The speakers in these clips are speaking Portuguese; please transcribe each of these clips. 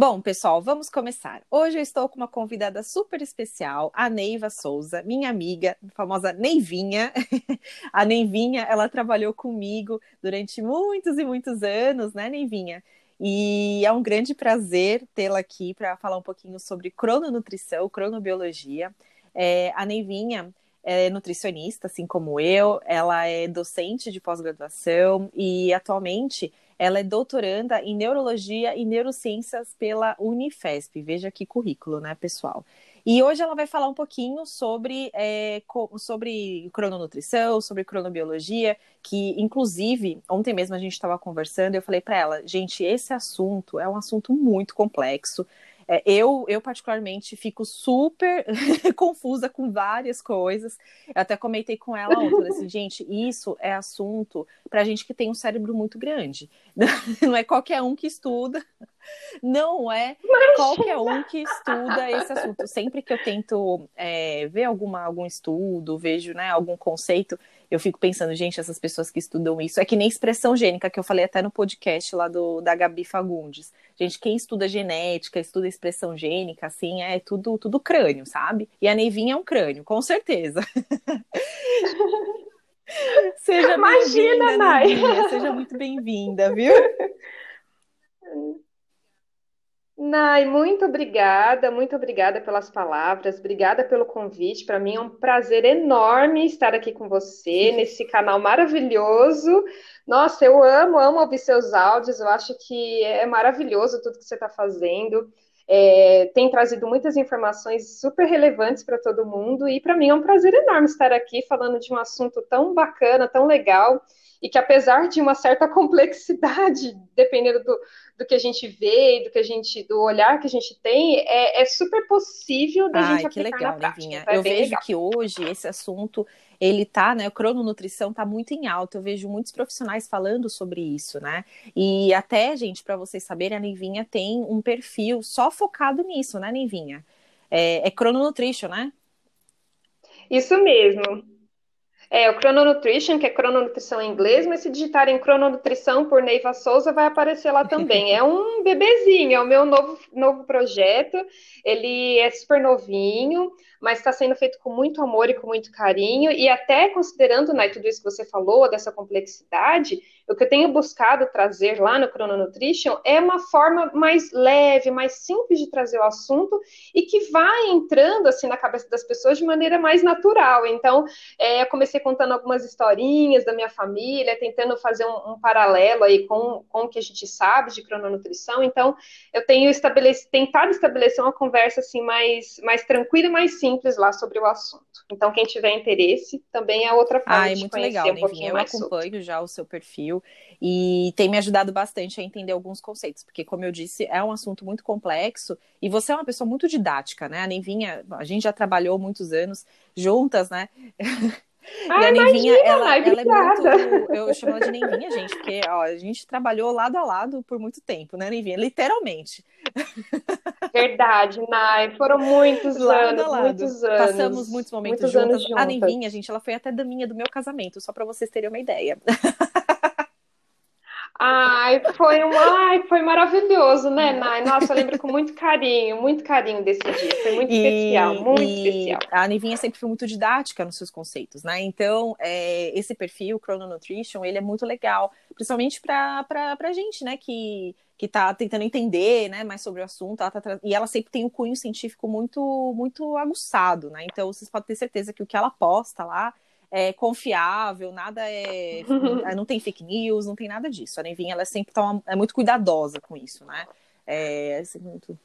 Bom, pessoal, vamos começar. Hoje eu estou com uma convidada super especial, a Neiva Souza, minha amiga, famosa Neivinha. a Neivinha, ela trabalhou comigo durante muitos e muitos anos, né, Neivinha? E é um grande prazer tê-la aqui para falar um pouquinho sobre crononutrição, cronobiologia. É, a Neivinha é nutricionista, assim como eu, ela é docente de pós-graduação e atualmente ela é doutoranda em neurologia e neurociências pela Unifesp. Veja que currículo, né, pessoal? E hoje ela vai falar um pouquinho sobre, é, sobre crononutrição, sobre cronobiologia, que inclusive ontem mesmo a gente estava conversando e eu falei para ela, gente, esse assunto é um assunto muito complexo. É, eu, eu, particularmente, fico super confusa com várias coisas. Eu até comentei com ela ontem, assim, gente, isso é assunto para gente que tem um cérebro muito grande. Não é qualquer um que estuda, não é qualquer um que estuda esse assunto. Sempre que eu tento é, ver alguma, algum estudo, vejo né, algum conceito, eu fico pensando, gente, essas pessoas que estudam isso, é que nem expressão gênica, que eu falei até no podcast lá do, da Gabi Fagundes. Gente, quem estuda genética, estuda expressão gênica, assim, é tudo, tudo crânio, sabe? E a Neivinha é um crânio, com certeza. seja Imagina, Nai! Seja muito bem-vinda, viu? Nai, muito obrigada, muito obrigada pelas palavras, obrigada pelo convite. Para mim é um prazer enorme estar aqui com você nesse canal maravilhoso. Nossa, eu amo, amo ouvir seus áudios, eu acho que é maravilhoso tudo que você está fazendo. É, tem trazido muitas informações super relevantes para todo mundo, e para mim é um prazer enorme estar aqui falando de um assunto tão bacana, tão legal e que apesar de uma certa complexidade, dependendo do, do que a gente vê, do que a gente, do olhar que a gente tem, é, é super possível da Ai, gente que legal, na prática. Então, é eu vejo legal. que hoje esse assunto ele tá, né, a crononutrição tá muito em alta. Eu vejo muitos profissionais falando sobre isso, né? E até, gente, para vocês saberem, a Neivinha tem um perfil só focado nisso, né, Neivinha? É, é crononutrition, né? Isso mesmo. É, o Chrononutrition, que é crononutrição em inglês, mas se digitarem crononutrição por Neiva Souza, vai aparecer lá também. É um bebezinho, é o meu novo, novo projeto. Ele é super novinho, mas está sendo feito com muito amor e com muito carinho. E até considerando né, tudo isso que você falou, dessa complexidade, o que eu tenho buscado trazer lá no Chrononutrition é uma forma mais leve, mais simples de trazer o assunto e que vai entrando assim na cabeça das pessoas de maneira mais natural. Então, é, eu comecei contando algumas historinhas da minha família, tentando fazer um, um paralelo aí com, com o que a gente sabe de crononutrição. Então, eu tenho tentado estabelecer uma conversa assim mais, mais tranquila e mais simples lá sobre o assunto. Então, quem tiver interesse, também é outra forma ah, é muito legal, um pouquinho Eu acompanho sobre. já o seu perfil e tem me ajudado bastante a entender alguns conceitos, porque, como eu disse, é um assunto muito complexo e você é uma pessoa muito didática, né? A Nevinha, a gente já trabalhou muitos anos juntas, né? Ah, e a Neivinha, ela, ela, é muito. Eu chamo ela de Neivinha, gente, porque ó, a gente trabalhou lado a lado por muito tempo, né, Neivinha? Literalmente. Verdade, Nai. Foram muitos lado anos, muitos anos. Passamos muitos momentos muitos juntas. juntas. A Neivinha, gente, ela foi até daminha do meu casamento, só para vocês terem uma ideia. Ai, foi um, ai, foi maravilhoso, né, Nai? Nossa, eu lembro com muito carinho, muito carinho desse dia. Foi muito e, especial, muito especial. A Nivinha sempre foi muito didática nos seus conceitos, né? Então, é, esse perfil, Chrono Nutrition, ele é muito legal, principalmente para a gente, né, que que está tentando entender, né, mais sobre o assunto, ela tá e ela sempre tem um cunho científico muito muito aguçado, né? Então, vocês podem ter certeza que o que ela posta lá é confiável, nada é. não tem fake news, não tem nada disso. A Nevinha ela é sempre tá é muito cuidadosa com isso, né? É, é muito.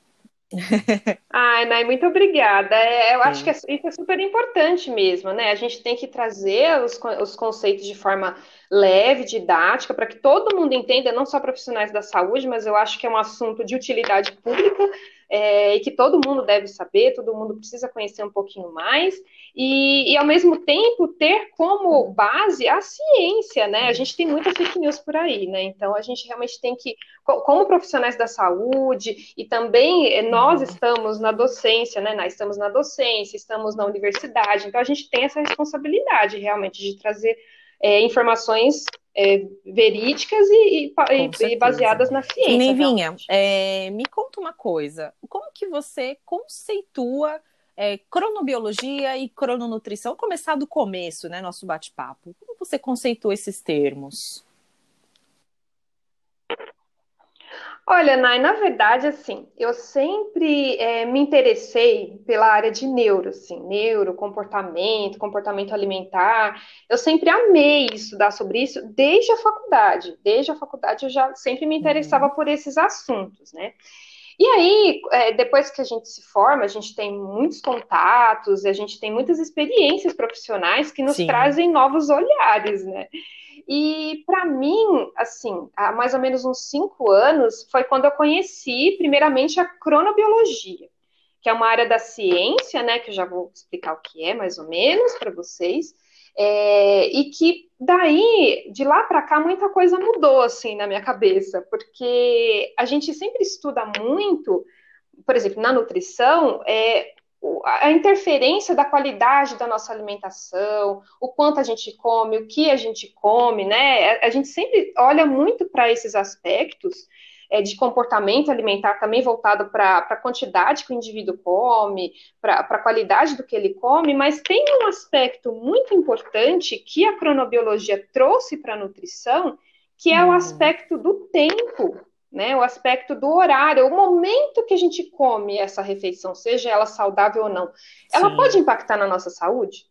Ai, Nai, muito obrigada. É, eu Sim. acho que isso é super importante mesmo, né? A gente tem que trazer os, os conceitos de forma leve, didática, para que todo mundo entenda, não só profissionais da saúde, mas eu acho que é um assunto de utilidade pública é, e que todo mundo deve saber, todo mundo precisa conhecer um pouquinho mais, e, e, ao mesmo tempo ter como base a ciência, né? A gente tem muita fake news por aí, né? Então a gente realmente tem que, como profissionais da saúde, e também eh, nós uhum. estamos na docência, né? Nós estamos na docência, estamos na universidade, então a gente tem essa responsabilidade realmente de trazer é, informações é, verídicas e, e, e, baseadas na ciência. Nevinha, é, me conta uma coisa. Como que você conceitua é, cronobiologia e crononutrição? Vou começar do começo, né, nosso bate-papo. Como você conceitua esses termos? Olha, Nai, na verdade, assim, eu sempre é, me interessei pela área de neuro, assim, neuro, comportamento, comportamento alimentar. Eu sempre amei estudar sobre isso desde a faculdade. Desde a faculdade eu já sempre me interessava uhum. por esses assuntos, né? E aí, é, depois que a gente se forma, a gente tem muitos contatos, a gente tem muitas experiências profissionais que nos Sim. trazem novos olhares, né? E para mim, assim, há mais ou menos uns cinco anos, foi quando eu conheci, primeiramente, a cronobiologia, que é uma área da ciência, né? Que eu já vou explicar o que é, mais ou menos, para vocês. É, e que daí, de lá para cá, muita coisa mudou assim na minha cabeça, porque a gente sempre estuda muito, por exemplo, na nutrição, é, a interferência da qualidade da nossa alimentação, o quanto a gente come, o que a gente come, né? A gente sempre olha muito para esses aspectos é, de comportamento alimentar, também voltado para a quantidade que o indivíduo come, para a qualidade do que ele come, mas tem um aspecto muito importante que a cronobiologia trouxe para a nutrição, que é o uhum. aspecto do tempo né? O aspecto do horário, o momento que a gente come essa refeição, seja ela saudável ou não, ela Sim. pode impactar na nossa saúde?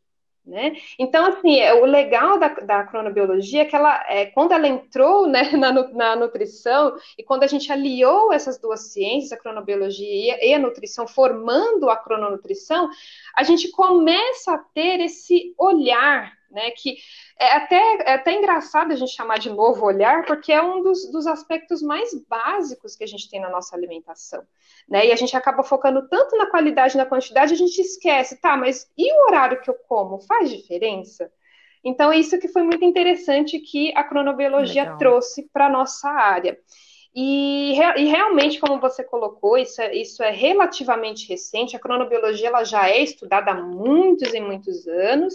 Né? Então, assim, é, o legal da, da cronobiologia é que ela, é, quando ela entrou né, na, na, nutrição e quando a gente aliou essas duas ciências, a cronobiologia e a, e a nutrição, formando a crononutrição, a gente começa a ter esse olhar né? Que é até, é até engraçado a gente chamar de novo olhar, porque é um dos, dos aspectos mais básicos que a gente tem na nossa alimentação, né? E a gente acaba focando tanto na qualidade e na quantidade, a gente esquece, tá, mas e o horário que eu como? Faz diferença? Então, é isso que foi muito interessante que a cronobiologia Legal. trouxe para a nossa área. E, e, realmente, como você colocou, isso é, isso é relativamente recente. A cronobiologia ela já é estudada há muitos e muitos anos,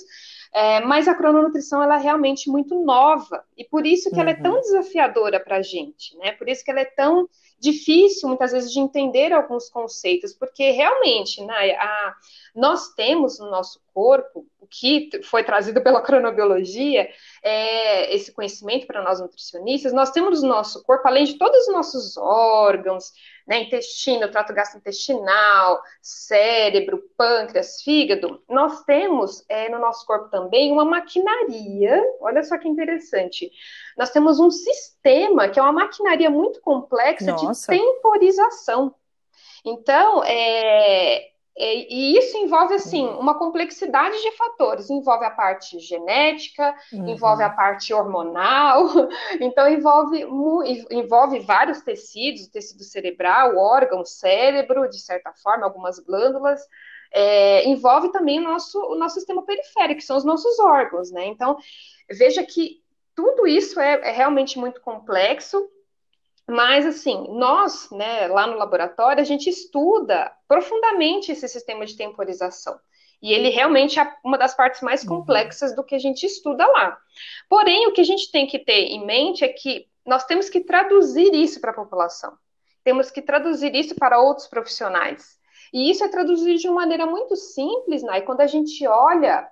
é, mas a crononutrição ela é realmente muito nova e por isso que uhum. ela é tão uhum. desafiadora para a gente, né? Por isso que ela é tão difícil muitas vezes de entender alguns conceitos, porque realmente, né, a, nós temos no nosso corpo o que foi trazido pela cronobiologia, é, esse conhecimento para nós nutricionistas, nós temos no nosso corpo, além de todos os nossos órgãos, né, intestino, trato gastrointestinal, cérebro, pâncreas, fígado, nós temos é, no nosso corpo também uma maquinaria, olha só que interessante, nós temos um sistema que é uma maquinaria muito complexa Nossa. de temporização. Então, é, é, e isso envolve, assim, uhum. uma complexidade de fatores. Envolve a parte genética, uhum. envolve a parte hormonal, então envolve, envolve vários tecidos, o tecido cerebral, o órgão, cérebro, de certa forma, algumas glândulas. É, envolve também o nosso, o nosso sistema periférico, que são os nossos órgãos, né? Então, veja que tudo isso é, é realmente muito complexo mas, assim, nós, né, lá no laboratório, a gente estuda profundamente esse sistema de temporização. E ele realmente é uma das partes mais uhum. complexas do que a gente estuda lá. Porém, o que a gente tem que ter em mente é que nós temos que traduzir isso para a população. Temos que traduzir isso para outros profissionais. E isso é traduzido de uma maneira muito simples, né? E quando a gente olha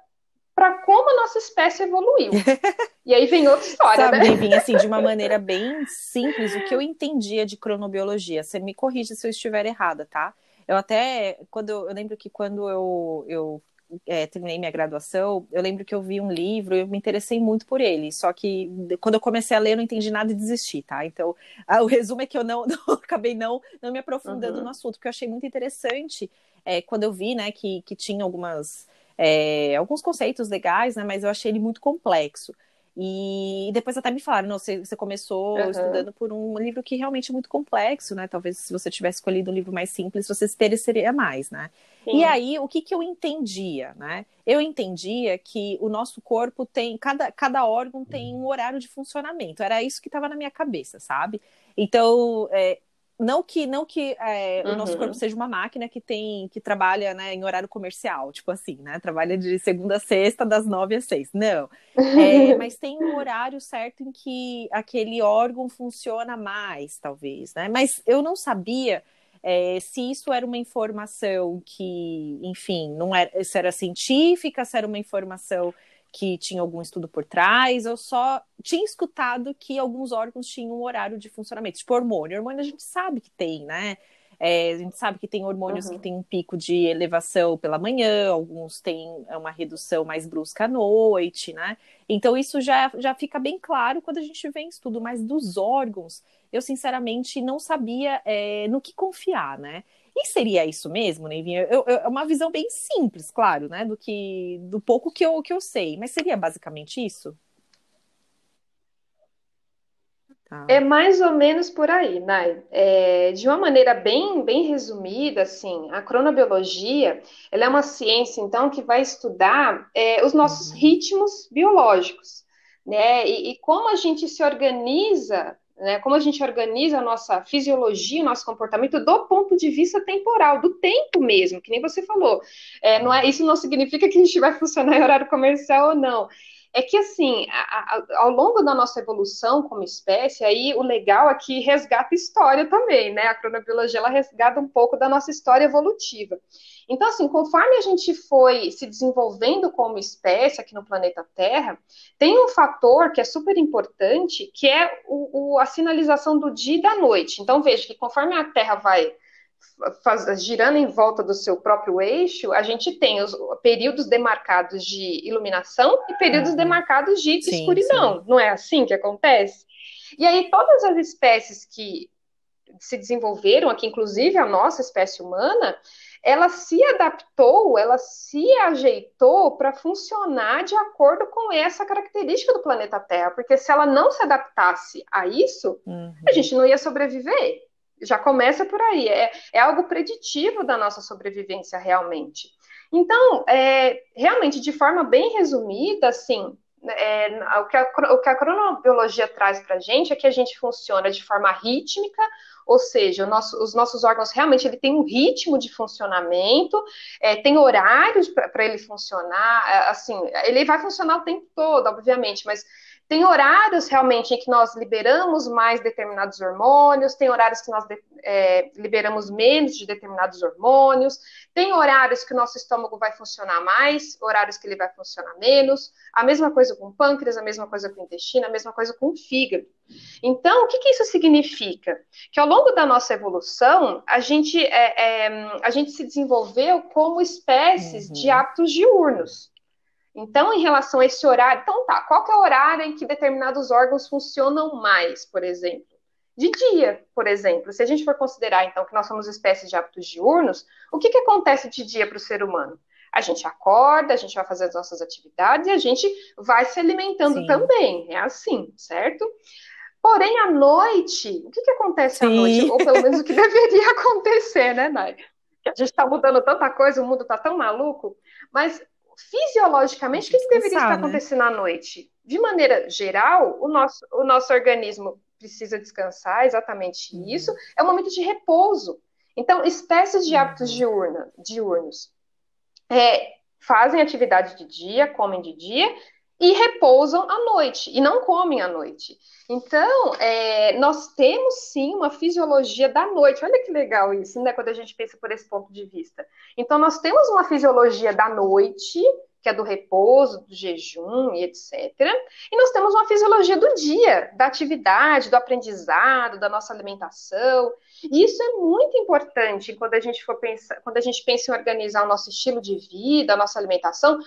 para como a nossa espécie evoluiu. E aí vem outra história, Sabe, né? Vem assim, de uma maneira bem simples, o que eu entendia de cronobiologia. Você me corrija se eu estiver errada, tá? Eu até, quando eu, eu lembro que quando eu, eu é, terminei minha graduação, eu lembro que eu vi um livro e eu me interessei muito por ele. Só que quando eu comecei a ler, eu não entendi nada e desisti, tá? Então, a, o resumo é que eu não, não acabei não, não me aprofundando uhum. no assunto, porque eu achei muito interessante é, quando eu vi, né, que, que tinha algumas é, alguns conceitos legais, né? Mas eu achei ele muito complexo. E depois até me falaram, não, você, você começou uhum. estudando por um livro que realmente é muito complexo, né? Talvez se você tivesse escolhido um livro mais simples, você se interessaria mais, né? Sim. E aí, o que, que eu entendia, né? Eu entendia que o nosso corpo tem, cada, cada órgão tem um horário de funcionamento. Era isso que estava na minha cabeça, sabe? Então, é, não que não que é, uhum. o nosso corpo uhum. seja uma máquina que tem que trabalha né, em horário comercial, tipo assim, né? Trabalha de segunda a sexta, das nove às seis. Não. É, mas tem um horário certo em que aquele órgão funciona mais, talvez, né? Mas eu não sabia é, se isso era uma informação que, enfim, não era, se era científica, se era uma informação que tinha algum estudo por trás, eu só tinha escutado que alguns órgãos tinham um horário de funcionamento, tipo hormônio. Hormônio a gente sabe que tem, né? É, a gente sabe que tem hormônios uhum. que têm um pico de elevação pela manhã, alguns têm uma redução mais brusca à noite, né? Então, isso já, já fica bem claro quando a gente vê em estudo, mas dos órgãos, eu sinceramente não sabia é, no que confiar, né? E seria isso mesmo, Neivinha? é uma visão bem simples, claro, né? Do que do pouco que eu, que eu sei, mas seria basicamente isso? Tá. É mais ou menos por aí, Nai. É, de uma maneira bem, bem resumida, assim, a cronobiologia ela é uma ciência, então, que vai estudar é, os nossos uhum. ritmos biológicos, né? E, e, como a gente se organiza né? Como a gente organiza a nossa fisiologia, o nosso comportamento do ponto de vista temporal, do tempo mesmo, que nem você falou. É, não é, isso não significa que a gente vai funcionar em horário comercial ou não. É que, assim, a, a, ao longo da nossa evolução como espécie, aí o legal é que resgata história também, né? A cronobiologia, ela resgata um pouco da nossa história evolutiva. Então, assim, conforme a gente foi se desenvolvendo como espécie aqui no planeta Terra, tem um fator que é super importante, que é o, o, a sinalização do dia e da noite. Então, veja que conforme a Terra vai faz, girando em volta do seu próprio eixo, a gente tem os períodos demarcados de iluminação e períodos uhum. demarcados de sim, escuridão. Sim. Não é assim que acontece? E aí, todas as espécies que se desenvolveram aqui, inclusive a nossa espécie humana, ela se adaptou, ela se ajeitou para funcionar de acordo com essa característica do planeta Terra, porque se ela não se adaptasse a isso, uhum. a gente não ia sobreviver. Já começa por aí, é, é algo preditivo da nossa sobrevivência realmente. Então, é, realmente, de forma bem resumida, assim, é, o, que a, o que a cronobiologia traz para a gente é que a gente funciona de forma rítmica, ou seja, nosso, os nossos órgãos realmente ele tem um ritmo de funcionamento, é, tem horários para ele funcionar, é, assim, ele vai funcionar o tempo todo, obviamente, mas tem horários realmente em que nós liberamos mais determinados hormônios, tem horários que nós é, liberamos menos de determinados hormônios, tem horários que o nosso estômago vai funcionar mais, horários que ele vai funcionar menos. A mesma coisa com o pâncreas, a mesma coisa com o intestino, a mesma coisa com o fígado. Então, o que, que isso significa? Que ao longo da nossa evolução, a gente, é, é, a gente se desenvolveu como espécies uhum. de hábitos diurnos. Então, em relação a esse horário, então tá, qual que é o horário em que determinados órgãos funcionam mais, por exemplo? De dia, por exemplo. Se a gente for considerar, então, que nós somos espécies de hábitos diurnos, o que, que acontece de dia para o ser humano? A gente acorda, a gente vai fazer as nossas atividades e a gente vai se alimentando Sim. também. É assim, certo? Porém, à noite, o que, que acontece Sim. à noite? Ou pelo menos o que deveria acontecer, né, Nai? A gente está mudando tanta coisa, o mundo está tão maluco, mas fisiologicamente, o que, que deveria estar né? acontecendo à noite? De maneira geral, o nosso, o nosso organismo precisa descansar, exatamente uhum. isso. É um momento de repouso. Então, espécies de hábitos uhum. diurna, diurnos é, fazem atividade de dia, comem de dia e repousam à noite, e não comem à noite. Então, é, nós temos sim uma fisiologia da noite. Olha que legal isso, né? Quando a gente pensa por esse ponto de vista. Então, nós temos uma fisiologia da noite, que é do repouso, do jejum e etc. E nós temos uma fisiologia do dia, da atividade, do aprendizado, da nossa alimentação. E isso é muito importante quando a gente for pensar, quando a gente pensa em organizar o nosso estilo de vida, a nossa alimentação,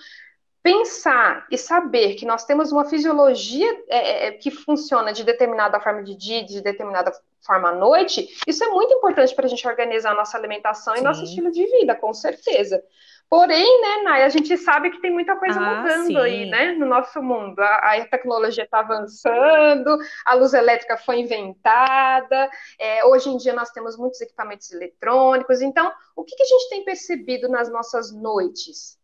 pensar e saber que nós temos uma fisiologia é, é, é, que funciona de determinada forma de dia, de determinada forma à noite, isso é muito importante para a gente organizar a nossa alimentação Sim. e nosso estilo de vida, com certeza. Porém, né, Nay, a gente sabe que tem muita coisa ah, mudando sim. aí, né, no nosso mundo. A, a tecnologia está avançando, a luz elétrica foi inventada, é, hoje em dia nós temos muitos equipamentos eletrônicos. Então, o que, que a gente tem percebido nas nossas noites?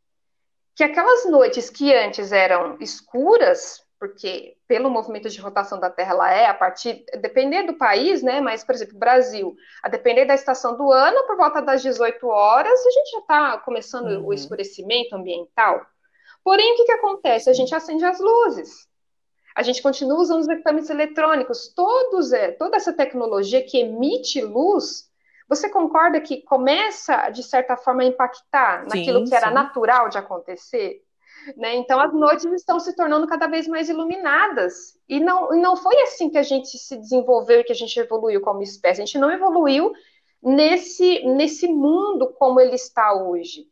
Que aquelas noites que antes eram escuras, porque pelo movimento de rotação da Terra ela é a partir, depender do país, né? Mas, por exemplo, Brasil, a depender da estação do ano, por volta das 18 horas, a gente já está começando uhum. o escurecimento ambiental. Porém, o que, que acontece? A gente acende as luzes. A gente continua usando os equipamentos eletrônicos. Todos, é, toda essa tecnologia que emite luz, você concorda que começa, de certa forma, a impactar sim, naquilo que era natural de acontecer? Né? Então, as noites estão se tornando cada vez mais iluminadas. E não, não foi assim que a gente se desenvolveu e que a gente evoluiu como espécie. A gente não evoluiu nesse, nesse mundo como ele está hoje.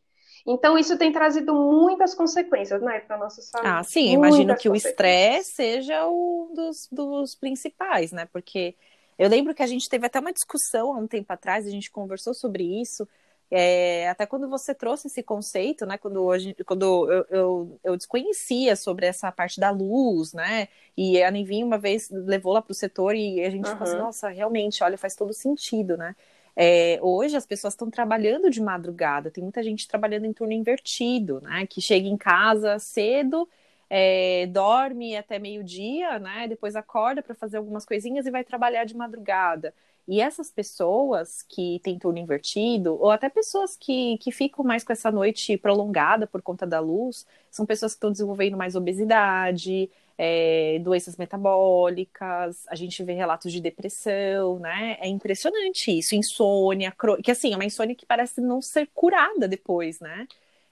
Então, isso tem trazido muitas consequências né, para a nossa saúde. Ah, sim, imagino que o estresse seja um dos, dos principais, né? Porque eu lembro que a gente teve até uma discussão há um tempo atrás, a gente conversou sobre isso. É, até quando você trouxe esse conceito, né? Quando, hoje, quando eu, eu, eu, desconhecia sobre essa parte da luz, né? E a Nevin uma vez levou lá para o setor e a gente uhum. falou assim, nossa, realmente, olha, faz todo sentido, né? É, hoje as pessoas estão trabalhando de madrugada, tem muita gente trabalhando em turno invertido, né? Que chega em casa cedo, é, dorme até meio-dia, né? Depois acorda para fazer algumas coisinhas e vai trabalhar de madrugada. E essas pessoas que têm turno invertido, ou até pessoas que, que ficam mais com essa noite prolongada por conta da luz, são pessoas que estão desenvolvendo mais obesidade, é, doenças metabólicas, a gente vê relatos de depressão, né? É impressionante isso, insônia, cro... que assim, é uma insônia que parece não ser curada depois, né?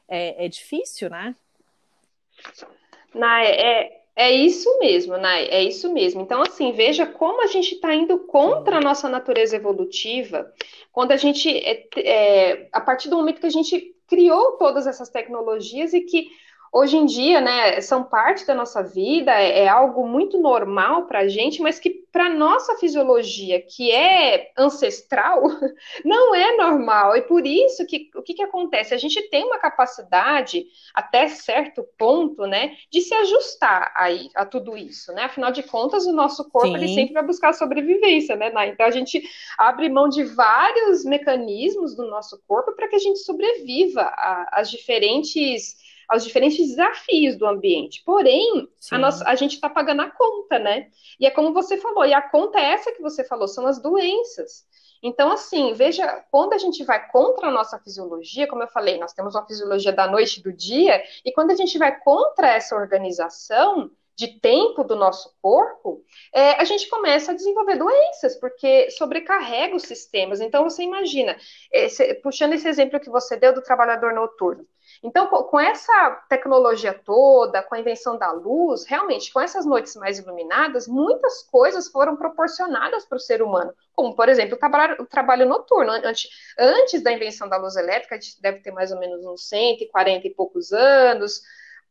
É, é difícil, né? Na, é, é isso mesmo, Nai, é isso mesmo. Então, assim, veja como a gente está indo contra a nossa natureza evolutiva, quando a gente, é, é, a partir do momento que a gente criou todas essas tecnologias e que hoje em dia, né, são parte da nossa vida, é, é algo muito normal para a gente, mas que para nossa fisiologia, que é ancestral, não é normal. E por isso que o que, que acontece? A gente tem uma capacidade, até certo ponto, né, de se ajustar aí, a tudo isso, né? Afinal de contas, o nosso corpo ele sempre vai buscar sobrevivência, né? Então a gente abre mão de vários mecanismos do nosso corpo para que a gente sobreviva às diferentes aos diferentes desafios do ambiente. Porém, a, nossa, a gente está pagando a conta, né? E é como você falou, e a conta é essa que você falou, são as doenças. Então, assim, veja, quando a gente vai contra a nossa fisiologia, como eu falei, nós temos uma fisiologia da noite e do dia, e quando a gente vai contra essa organização de tempo do nosso corpo, é, a gente começa a desenvolver doenças, porque sobrecarrega os sistemas. Então, você imagina, esse, puxando esse exemplo que você deu do trabalhador noturno, então, com essa tecnologia toda, com a invenção da luz, realmente, com essas noites mais iluminadas, muitas coisas foram proporcionadas para o ser humano, como, por exemplo, o trabalho, o trabalho noturno. Antes, antes da invenção da luz elétrica, a gente deve ter mais ou menos uns 140 e poucos anos,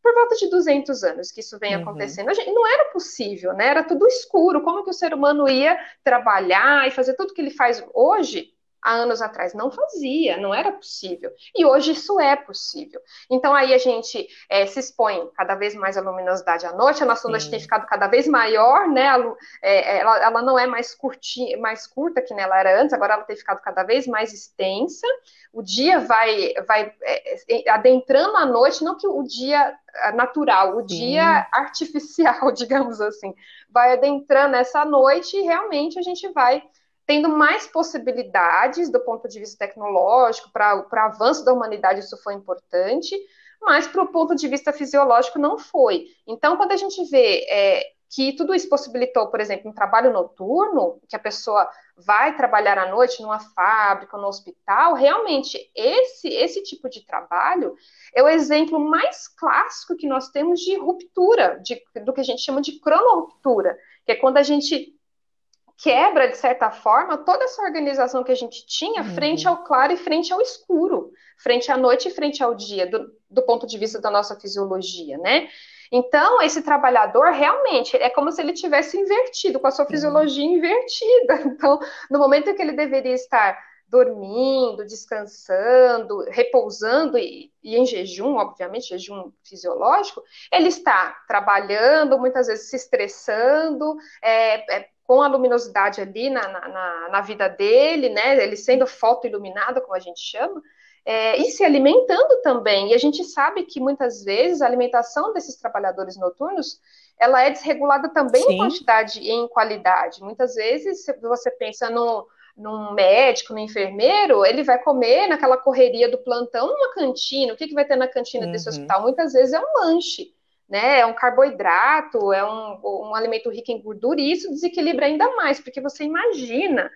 por volta de 200 anos que isso vem uhum. acontecendo. Gente, não era possível, né? Era tudo escuro. Como que o ser humano ia trabalhar e fazer tudo que ele faz hoje? Há anos atrás não fazia, não era possível. E hoje isso é possível. Então aí a gente é, se expõe cada vez mais à luminosidade à noite, a nossa onda tem ficado cada vez maior, né? É, ela, ela, não é mais, curti, mais curta que ela era antes, agora ela tem ficado cada vez mais extensa. O dia vai, vai é, é adentrando a noite, não que o dia natural, o Sim. dia artificial, digamos assim, vai adentrando essa noite e realmente a gente vai tendo mais possibilidades do ponto de vista tecnológico, para o avanço da humanidade isso foi importante, mas para o ponto de vista fisiológico não foi. Então, quando a gente vê é, que tudo isso possibilitou, por exemplo, um trabalho noturno, que a pessoa vai trabalhar à noite numa fábrica, no hospital, realmente esse, esse tipo de trabalho é o exemplo mais clássico que nós temos de ruptura, de, do que a gente chama de cronoruptura, que é quando a gente quebra, de certa forma, toda essa organização que a gente tinha uhum. frente ao claro e frente ao escuro, frente à noite e frente ao dia, do, do ponto de vista da nossa fisiologia, né? Então, esse trabalhador realmente é como se ele tivesse invertido, com a sua fisiologia invertida. Então, no momento em que ele deveria estar dormindo, descansando, repousando e, e, em jejum, obviamente, jejum fisiológico, ele está trabalhando, muitas vezes se estressando, é, é, com a luminosidade ali na, na, na, vida dele, né? Ele sendo fotoiluminado, como a gente chama, é, e se alimentando também. E a gente sabe que muitas vezes a alimentação desses trabalhadores noturnos ela é desregulada também Sim. em quantidade e em qualidade. Muitas vezes, se você pensa no, num médico, no enfermeiro, ele vai comer naquela correria do plantão numa cantina. O que, que vai ter na cantina uhum. desse hospital? Muitas vezes é um lanche, né? É um carboidrato, é um, um alimento rico em gordura, e isso desequilibra ainda mais, porque você imagina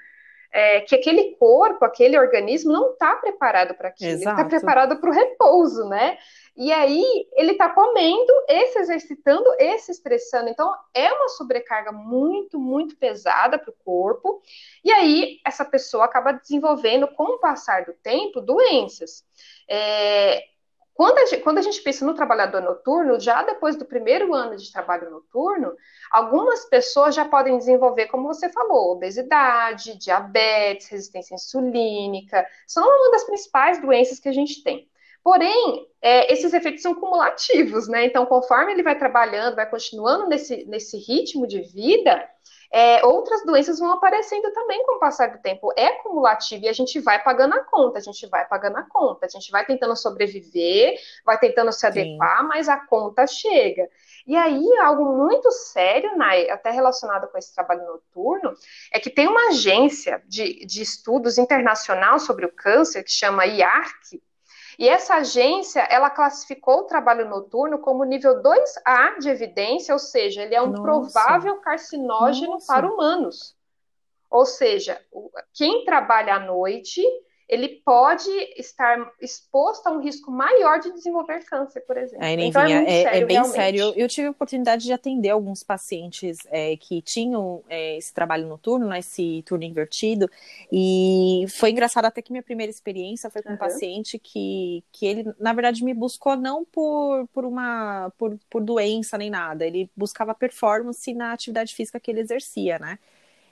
é, que aquele corpo, aquele organismo não está preparado para aquilo, Exato. ele está preparado para o repouso, né? E aí ele está comendo e se exercitando e se estressando. Então é uma sobrecarga muito, muito pesada para o corpo. E aí essa pessoa acaba desenvolvendo, com o passar do tempo, doenças. É, quando a, gente, quando a gente pensa no trabalhador noturno, já depois do primeiro ano de trabalho noturno, algumas pessoas já podem desenvolver, como você falou, obesidade, diabetes, resistência insulínica, são uma das principais doenças que a gente tem. Porém, é, esses efeitos são cumulativos, né? Então, conforme ele vai trabalhando, vai continuando nesse, nesse ritmo de vida, é, outras doenças vão aparecendo também com o passar do tempo. É cumulativo e a gente vai pagando a conta, a gente vai pagando a conta, a gente vai tentando sobreviver, vai tentando se adequar, Sim. mas a conta chega. E aí, algo muito sério, até relacionado com esse trabalho noturno, é que tem uma agência de, de estudos internacional sobre o câncer, que chama IARC, e essa agência, ela classificou o trabalho noturno como nível 2A de evidência, ou seja, ele é um Nossa. provável carcinógeno Nossa. para humanos. Ou seja, quem trabalha à noite ele pode estar exposto a um risco maior de desenvolver câncer, por exemplo. É, então é, é, sério, é bem realmente. sério. Eu tive a oportunidade de atender alguns pacientes é, que tinham é, esse trabalho noturno, né, esse turno invertido, e foi engraçado até que minha primeira experiência foi com uhum. um paciente que, que ele, na verdade, me buscou não por, por uma por, por doença nem nada, ele buscava performance na atividade física que ele exercia, né?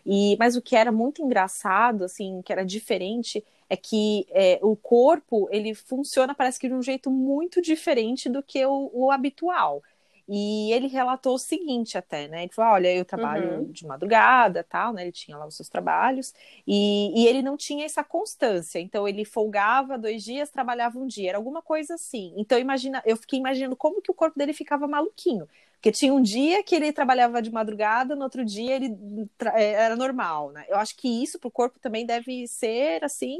E, mas o que era muito engraçado, assim, que era diferente, é que é, o corpo ele funciona parece que de um jeito muito diferente do que o, o habitual. E ele relatou o seguinte até, né? Ele falou, olha, eu trabalho uhum. de madrugada, tal, né? Ele tinha lá os seus trabalhos e, e, ele não tinha essa constância. Então ele folgava dois dias, trabalhava um dia, era alguma coisa assim. Então imagina, eu fiquei imaginando como que o corpo dele ficava maluquinho, porque tinha um dia que ele trabalhava de madrugada, no outro dia ele é, era normal, né? Eu acho que isso para o corpo também deve ser assim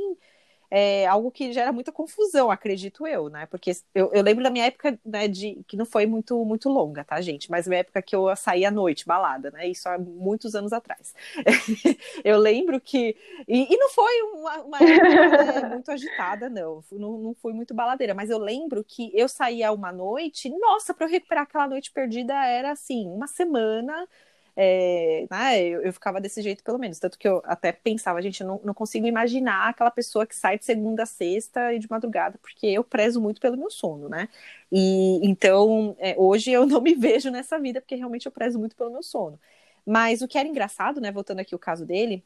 é algo que gera muita confusão, acredito eu, né? Porque eu, eu lembro da minha época, né, de que não foi muito muito longa, tá, gente? Mas minha época que eu saía à noite, balada, né? Isso há muitos anos atrás. eu lembro que. E, e não foi uma, uma época né, muito agitada, não. não. Não fui muito baladeira, mas eu lembro que eu saía uma noite, nossa, para eu recuperar aquela noite perdida era assim, uma semana é, né, eu, eu, ficava desse jeito pelo menos. Tanto que eu até pensava, gente, eu não, não consigo imaginar aquela pessoa que sai de segunda a sexta e de madrugada, porque eu prezo muito pelo meu sono, né? E então, é, hoje eu não me vejo nessa vida, porque realmente eu prezo muito pelo meu sono. Mas o que era engraçado, né, voltando aqui o caso dele,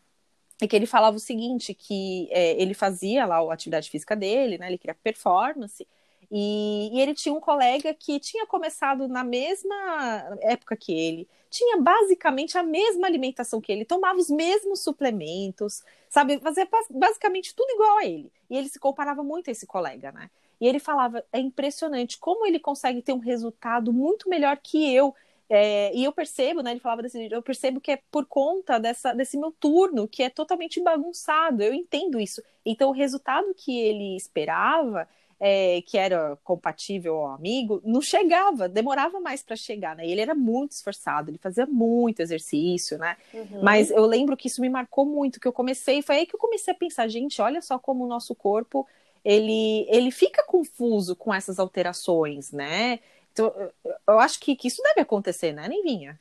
é que ele falava o seguinte, que é, ele fazia lá a atividade física dele, né, ele queria performance, e, e, ele tinha um colega que tinha começado na mesma época que ele, tinha basicamente a mesma alimentação que ele, tomava os mesmos suplementos, sabe, fazia basicamente tudo igual a ele. E ele se comparava muito a esse colega, né? E ele falava: é impressionante como ele consegue ter um resultado muito melhor que eu. É, e eu percebo, né? Ele falava desse eu percebo que é por conta dessa, desse meu turno, que é totalmente bagunçado. Eu entendo isso. Então, o resultado que ele esperava é, que era compatível ao amigo, não chegava, demorava mais para chegar, né? Ele era muito esforçado, ele fazia muito exercício, né? Uhum. Mas eu lembro que isso me marcou muito, que eu comecei, foi aí que eu comecei a pensar, gente, olha só como o nosso corpo ele, ele fica confuso com essas alterações, né? Então, eu acho que, que isso deve acontecer, né, Nevinha?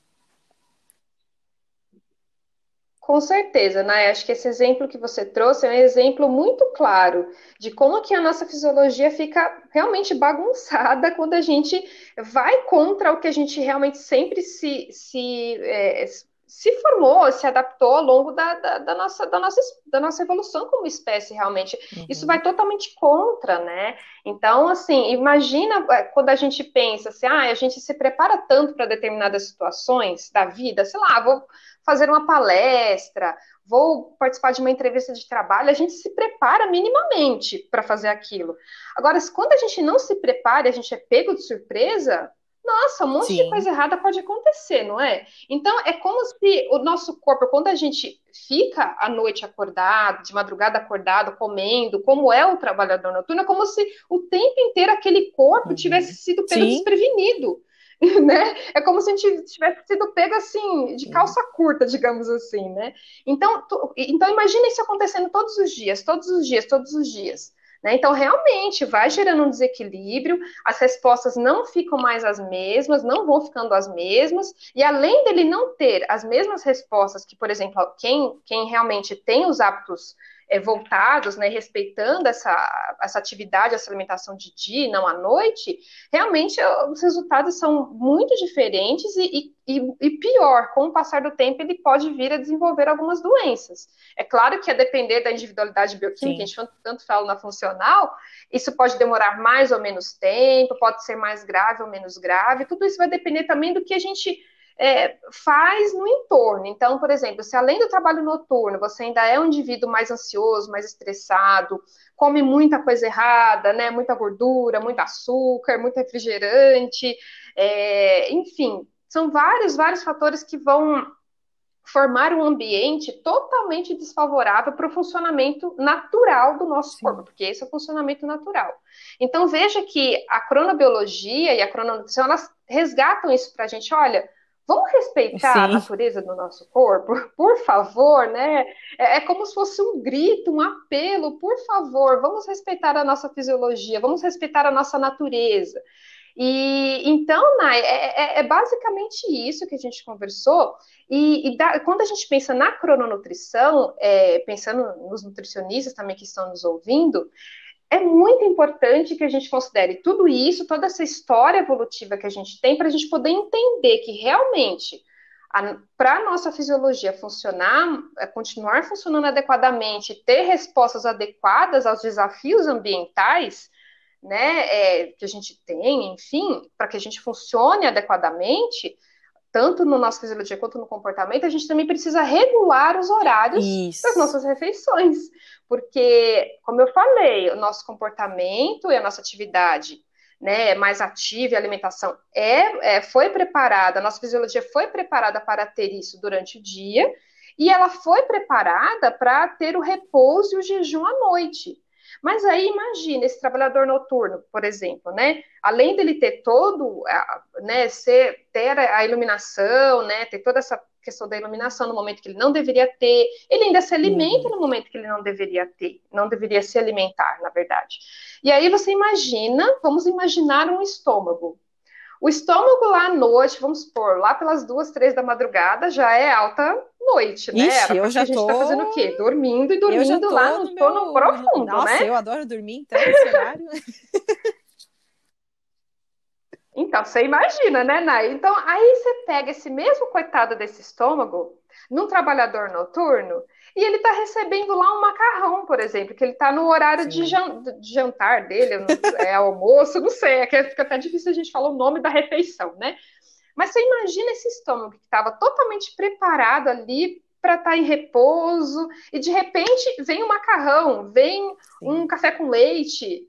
Com certeza, né? Acho que esse exemplo que você trouxe é um exemplo muito claro de como que a nossa fisiologia fica realmente bagunçada quando a gente vai contra o que a gente realmente sempre se, se, é, se formou, se adaptou ao longo da, da, da, nossa, da, nossa, da nossa evolução como espécie, realmente. Uhum. Isso vai totalmente contra, né? Então, assim, imagina é, quando a gente pensa assim, ah, a gente se prepara tanto para determinadas situações da vida, sei lá, vou fazer uma palestra, vou participar de uma entrevista de trabalho, a gente se prepara minimamente para fazer aquilo. Agora, quando a gente não se prepara, a gente é pego de surpresa, nossa, um monte Sim. de coisa errada pode acontecer, não é? Então, é como se o nosso corpo, quando a gente fica à noite acordado, de madrugada acordado, comendo, como é o trabalhador noturno, é como se o tempo inteiro aquele corpo uhum. tivesse sido pego Sim. desprevenido. Né? É como se a gente tivesse sido pego assim, de calça curta, digamos assim, né? Então, tu, então imagina isso acontecendo todos os dias, todos os dias, todos os dias. Né? Então, realmente, vai gerando um desequilíbrio, as respostas não ficam mais as mesmas, não vão ficando as mesmas, e além dele não ter as mesmas respostas que, por exemplo, quem, quem realmente tem os hábitos é, voltados, né, respeitando essa, essa atividade, essa alimentação de dia e não à noite, realmente os resultados são muito diferentes e, e, e, pior, com o passar do tempo, ele pode vir a desenvolver algumas doenças. É claro que a depender da individualidade bioquímica, Sim. a gente tanto fala na funcional, isso pode demorar mais ou menos tempo, pode ser mais grave ou menos grave, tudo isso vai depender também do que a gente é, faz no entorno. Então, por exemplo, se além do trabalho noturno você ainda é um indivíduo mais ansioso, mais estressado, come muita coisa errada, né? Muita gordura, muito açúcar, muito refrigerante, é, enfim, são vários, vários fatores que vão formar um ambiente totalmente desfavorável para o funcionamento natural do nosso Sim. corpo, porque esse é o funcionamento natural. Então veja que a cronobiologia e a crononutrição elas resgatam isso para a gente. Olha, Vamos respeitar Sim. a natureza do nosso corpo, por favor, né? É, é, como se fosse um grito, um apelo, por favor, vamos respeitar a nossa fisiologia, vamos respeitar a nossa natureza. E então, Nai, é, é, é basicamente isso que a gente conversou. E, e da, quando a gente pensa na crononutrição, é, pensando nos nutricionistas também que estão nos ouvindo, é muito importante que a gente considere tudo isso, toda essa história evolutiva que a gente tem, para a gente poder entender que realmente, para a nossa fisiologia funcionar, é, continuar funcionando adequadamente, ter respostas adequadas aos desafios ambientais, né, é, que a gente tem, enfim, para que a gente funcione adequadamente, tanto no nosso fisiologia quanto no comportamento, a gente também precisa regular os horários Isso. das nossas refeições. Porque, como eu falei, o nosso comportamento e a nossa atividade né, mais ativa e a alimentação é, é, foi preparada, a nossa fisiologia foi preparada para ter isso durante o dia, e ela foi preparada para ter o repouso e o jejum à noite. Mas aí imagina esse trabalhador noturno, por exemplo, né? Além dele ter todo, né, ser, ter a iluminação, né, ter toda essa questão da iluminação no momento que ele não deveria ter, ele ainda se alimenta no momento que ele não deveria ter, não deveria se alimentar, na verdade. E aí você imagina, vamos imaginar um estômago. O estômago lá à noite, vamos supor, lá pelas duas, três da madrugada, já é alta noite, né? Ixi, eu já a gente tô... tá fazendo o quê? Dormindo e dormindo lá no, no sono meu... profundo, Nossa, né? eu adoro dormir, então, esse horário. Então, você imagina, né, Nay? Então, aí você pega esse mesmo coitado desse estômago, num trabalhador noturno, e ele está recebendo lá um macarrão, por exemplo, que ele está no horário de, jan de, jantar dele, é almoço, não sei, é que fica até difícil a gente falar o nome da refeição, né? Mas você imagina esse estômago que estava totalmente preparado ali para estar tá em repouso, e de repente vem um macarrão, vem Sim. um café com leite,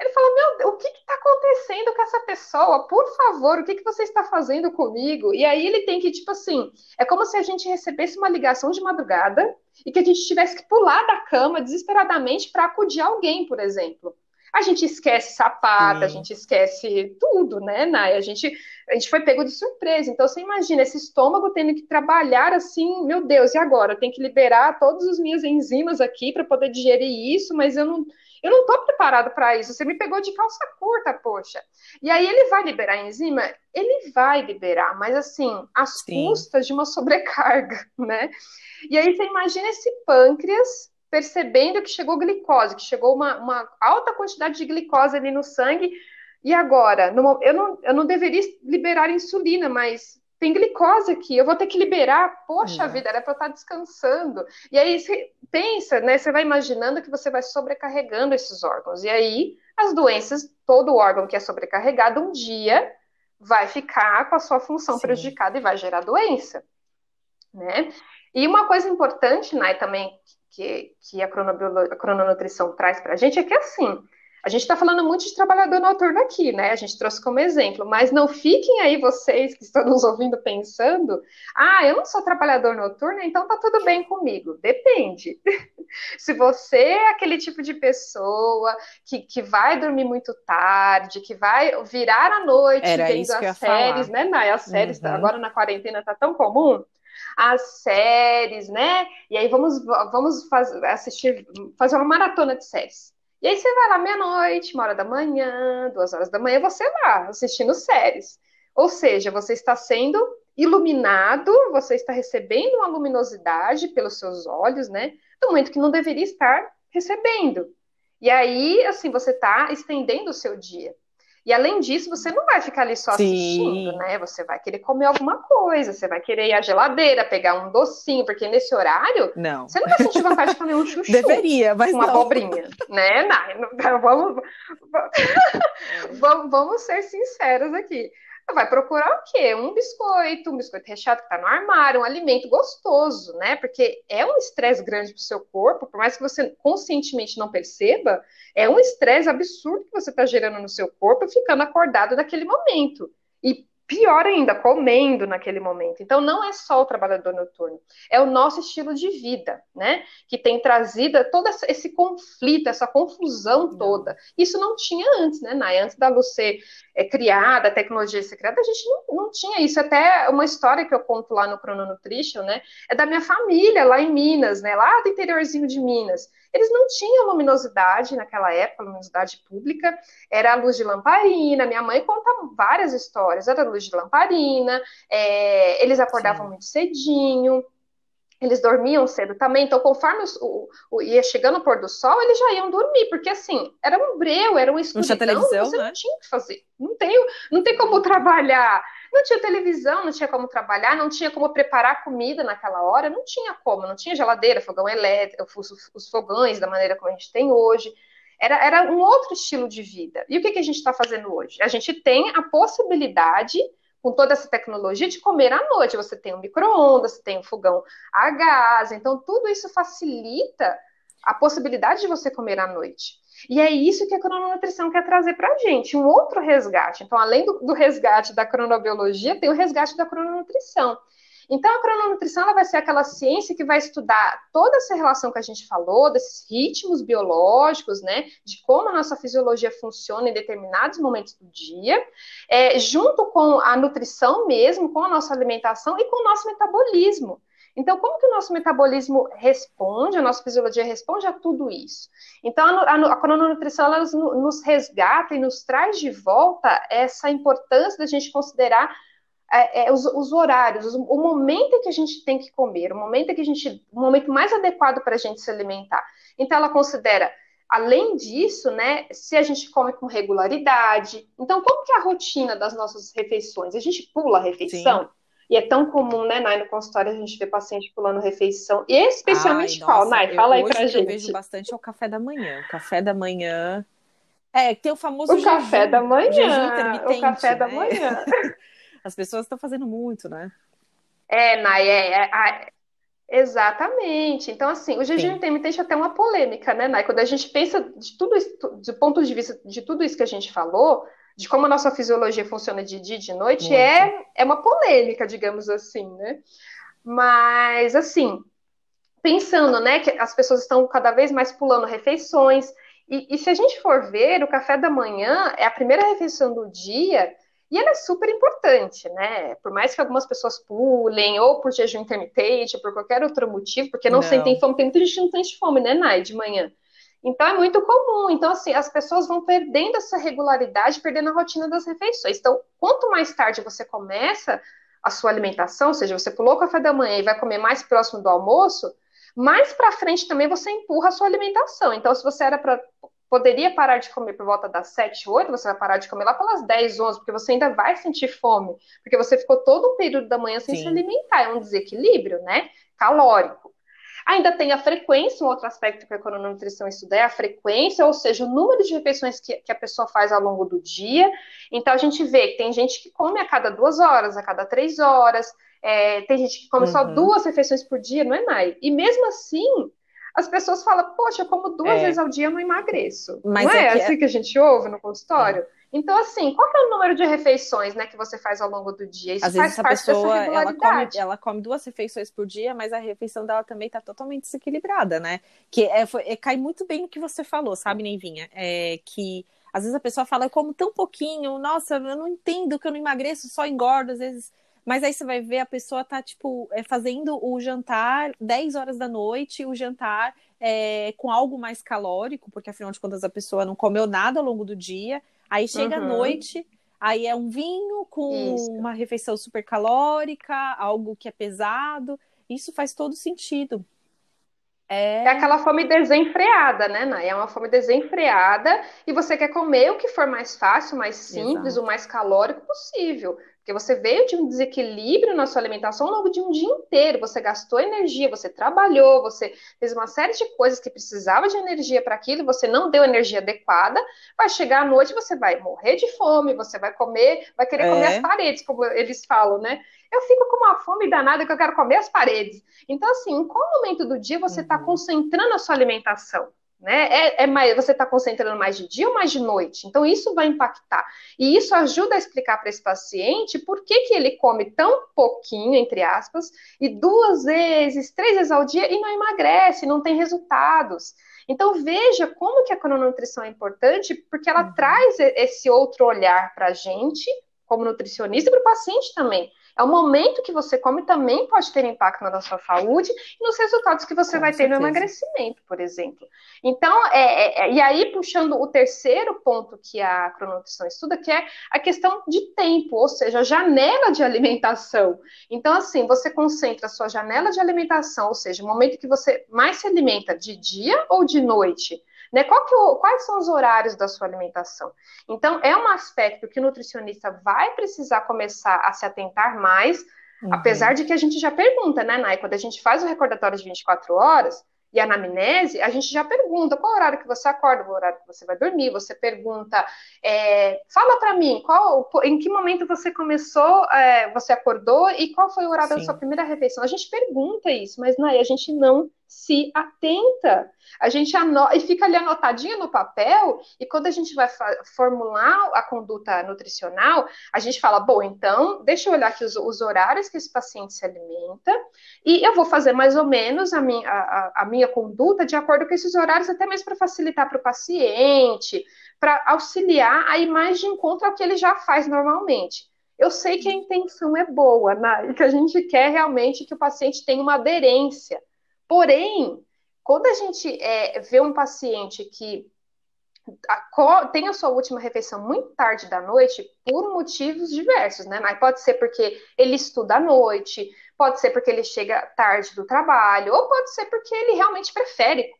ele fala: Meu, o que está acontecendo com essa pessoa? Por favor, o que, que você está fazendo comigo? E aí ele tem que, tipo assim, é como se a gente recebesse uma ligação de madrugada e que a gente tivesse que pular da cama desesperadamente para acudir alguém, por exemplo. A gente esquece sapato, a gente esquece tudo, né, Nai? A gente, a gente foi pego de surpresa. Então, você imagina esse estômago tendo que trabalhar assim, meu Deus, e agora? Eu tenho que liberar todas as minhas enzimas aqui para poder digerir isso, mas eu não eu não estou preparado para isso. Você me pegou de calça curta, poxa. E aí ele vai liberar a enzima? Ele vai liberar, mas assim, às Sim. custas de uma sobrecarga, né? E aí você imagina esse pâncreas percebendo que chegou glicose, que chegou uma, uma alta quantidade de glicose ali no sangue. E agora? Eu, não, eu não deveria liberar insulina, mas tem glicose aqui, eu vou ter que liberar, poxa vida, era para eu estar descansando. E aí você pensa, né? Você vai imaginando que você vai sobrecarregando esses órgãos. E aí as doenças, todo órgão que é sobrecarregado, um dia vai ficar com a sua função Sim. prejudicada e vai gerar doença. né? E uma coisa importante, né, também que, que a, a crononutrição traz para a gente é que, assim, a gente está falando muito de trabalhador noturno aqui, né? A gente trouxe como exemplo, mas não fiquem aí vocês que estão nos ouvindo pensando, ah, eu não sou trabalhador noturno, então tá tudo bem comigo. Depende. Se você é aquele tipo de pessoa que, que vai dormir muito tarde, que vai virar à noite Era vendo as séries, falar. né, Nai? As séries, uhum. agora na quarentena tá tão comum as séries, né? E aí vamos, vamos fazer, assistir, fazer uma maratona de séries. E aí você vai lá meia-noite, uma hora da manhã, duas horas da manhã, você lá assistindo séries. Ou seja, você está sendo iluminado, você está recebendo uma luminosidade pelos seus olhos, né? No momento que não deveria estar recebendo. E aí, assim, você está estendendo o seu dia. E além disso, você não vai ficar ali só Sim. assistindo, né? Você vai querer comer alguma coisa, você vai querer ir à geladeira, pegar um docinho, porque nesse horário não. você não vai sentir vontade de comer um chuchu. Deveria, mas uma não. abobrinha, né? Não, vamos, vamos, vamos ser sinceros aqui vai procurar o quê? Um biscoito, um biscoito recheado que está no armário, um alimento gostoso, né? Porque é um estresse grande para o seu corpo, por mais que você conscientemente não perceba, é um estresse absurdo que você está gerando no seu corpo ficando acordado naquele momento. E pior ainda, comendo naquele momento. Então, não é só o trabalhador noturno, é o nosso estilo de vida, né? Que tem trazido todo esse conflito, essa confusão toda. Isso não tinha antes, né, Nay? Antes da luz ser é, criada, a tecnologia ser criada, a gente não, não tinha isso. Até uma história que eu conto lá no Chrono Nutrition, né? É da minha família lá em Minas, né? Lá do interiorzinho de Minas. Eles não tinham luminosidade naquela época, luminosidade pública, era a luz de lamparina. Minha mãe conta várias histórias, era a luz de lamparina, é, eles acordavam Sim. muito cedinho. Eles dormiam cedo também, então conforme o, o, ia chegando o pôr do sol, eles já iam dormir, porque assim, era um breu, era um escuridão, não tinha televisão, você né? não tinha o que fazer, não tem, não tem como trabalhar, não tinha televisão, não tinha como trabalhar, não tinha como preparar comida naquela hora, não tinha como, não tinha geladeira, fogão elétrico, os, fogões da maneira como a gente tem hoje. Era, era um outro estilo de vida. E o que, que a gente está fazendo hoje? A gente tem a possibilidade, com toda essa tecnologia, de comer à noite. Você tem um micro-ondas, você tem um fogão a gás, então tudo isso facilita a possibilidade de você comer à noite. E é isso que a crononutrição quer trazer para a gente, um outro resgate. Então, além do, do, resgate da cronobiologia, tem o resgate da crononutrição. Então, a crononutrição ela vai ser aquela ciência que vai estudar toda essa relação que a gente falou, desses ritmos biológicos, né, de como a nossa fisiologia funciona em determinados momentos do dia, é, junto com a nutrição mesmo, com a nossa alimentação e com o nosso metabolismo. Então, como que o nosso metabolismo responde, a nossa fisiologia responde a tudo isso? Então, a, a, a crononutrição ela nos, nos resgata e nos traz de volta essa importância da gente considerar é, é, os, os, horários, os, o momento em que a gente tem que comer, o momento que a gente, o momento mais adequado para a gente se alimentar. Então, ela considera Além disso, né, se a gente come com regularidade, então como que é a rotina das nossas refeições? A gente pula a refeição? Sim. E é tão comum, né, Nai, no consultório a gente vê paciente pulando refeição. E especialmente Ai, qual, nossa, Nai? Fala aí pra gente. Eu vejo bastante é o café da manhã. O café da manhã. É, tem o famoso. O jejum, café da manhã. O café da né? manhã. As pessoas estão fazendo muito, né? É, Nai, é, é, é, Exatamente. Então, assim, o jejum intermitente é até uma polêmica, né, Nai? Quando a gente pensa de tudo isso, do ponto de vista de tudo isso que a gente falou, de como a nossa fisiologia funciona de dia e de noite, é, é uma polêmica, digamos assim, né? Mas, assim, pensando, né, que as pessoas estão cada vez mais pulando refeições, e, e se a gente for ver, o café da manhã é a primeira refeição do dia, e ela é super importante, né? Por mais que algumas pessoas pulem, ou por jejum intermitente, ou por qualquer outro motivo, porque não, não. sentem fome, tem muita gente não sente fome, né, Nai, de manhã. Então é muito comum. Então, assim, as pessoas vão perdendo essa regularidade, perdendo a rotina das refeições. Então, quanto mais tarde você começa a sua alimentação, ou seja, você pulou o café da manhã e vai comer mais próximo do almoço, mais para frente também você empurra a sua alimentação. Então, se você era para poderia parar de comer por volta das 7, 8, você vai parar de comer lá pelas 10, 11, porque você ainda vai sentir fome, porque você ficou todo um período da manhã sem Sim. se alimentar, é um desequilíbrio, né, calórico. Ainda tem a frequência, um outro aspecto que a crononutrição estuda é a frequência, ou seja, o número de refeições que, que, a pessoa faz ao longo do dia. Então, a gente vê que tem gente que come a cada duas horas, a cada três horas. É, tem gente que come uhum. só duas refeições por dia, não é, Nai? E mesmo assim, as pessoas falam, poxa, eu como duas é. vezes ao dia, eu não emagreço. Mas não é, é assim que a gente ouve no consultório? É. Então, assim, qual é o número de refeições né, que você faz ao longo do dia? Isso Às faz vezes parte pessoa, dessa ela come, ela come duas refeições por dia, mas a refeição dela também está totalmente desequilibrada, né? Que é, foi, é, cai muito bem no que você falou, sabe, Neivinha? É que às vezes a pessoa fala, eu como tão pouquinho, nossa, eu não entendo que eu não emagreço, só engordo, às vezes. Mas aí você vai ver a pessoa tá, tipo, é, fazendo o jantar 10 horas da noite, o jantar é, com algo mais calórico, porque afinal de contas a pessoa não comeu nada ao longo do dia. Aí chega uhum. a noite, aí é um vinho com Isso. uma refeição super calórica, algo que é pesado. Isso faz todo sentido. É... é aquela fome desenfreada, né, Nay? É uma fome desenfreada e você quer comer o que for mais fácil, mais simples, Exato. o mais calórico possível. Porque você veio de um desequilíbrio na sua alimentação ao longo de um dia inteiro. Você gastou energia, você trabalhou, você fez uma série de coisas que precisava de energia para aquilo, você não deu energia adequada. Vai chegar à noite, você vai morrer de fome, você vai comer, vai querer é. comer as paredes, como eles falam, né? Eu fico com uma fome danada que eu quero comer as paredes. Então, assim, em qual momento do dia você está uhum. concentrando a sua alimentação? Né? É, é mais, você está concentrando mais de dia ou mais de noite? Então, isso vai impactar. E isso ajuda a explicar para esse paciente por que, que ele come tão pouquinho, entre aspas, e duas vezes, três vezes ao dia e não emagrece, não tem resultados. Então, veja como que a crononutrição é importante, porque ela uhum. traz esse outro olhar para a gente, como nutricionista, e para o paciente também. É o momento que você come também pode ter impacto na sua saúde e nos resultados que você Com vai certeza. ter no emagrecimento, por exemplo. Então, é, é, é, e aí puxando o terceiro ponto que a crononutrição estuda, que é a questão de tempo, ou seja, a janela de alimentação. Então, assim, você concentra a sua janela de alimentação, ou seja, o momento que você mais se alimenta de dia ou de noite. Né? Que, quais são os horários da sua alimentação? Então, é um aspecto que o nutricionista vai precisar começar a se atentar mais, uhum. apesar de que a gente já pergunta, né, Nai? Quando a gente faz o recordatório de 24 horas, e a anamnese, a gente já pergunta qual horário que você acorda, qual horário que você vai dormir, você pergunta, é, fala para mim, qual, em que momento você começou, é, você acordou e qual foi o horário Sim. da sua primeira refeição. A gente pergunta isso, mas Nai, a gente não se atenta. A gente anota, e fica ali anotadinha no papel, e quando a gente vai formular a conduta nutricional, a gente fala: bom, então, deixa eu olhar aqui os, os horários que esse paciente se alimenta, e eu vou fazer mais ou menos a minha, a, a minha conduta de acordo com esses horários, até mesmo para facilitar para o paciente, para auxiliar a ir mais de encontro ao que ele já faz normalmente. Eu sei que a intenção é boa, né? que a gente quer realmente que o paciente tenha uma aderência Porém, quando a gente é, vê um paciente que tem a sua última refeição muito tarde da noite, por motivos diversos, né? Mas pode ser porque ele estuda à noite, pode ser porque ele chega tarde do trabalho, ou pode ser porque ele realmente prefere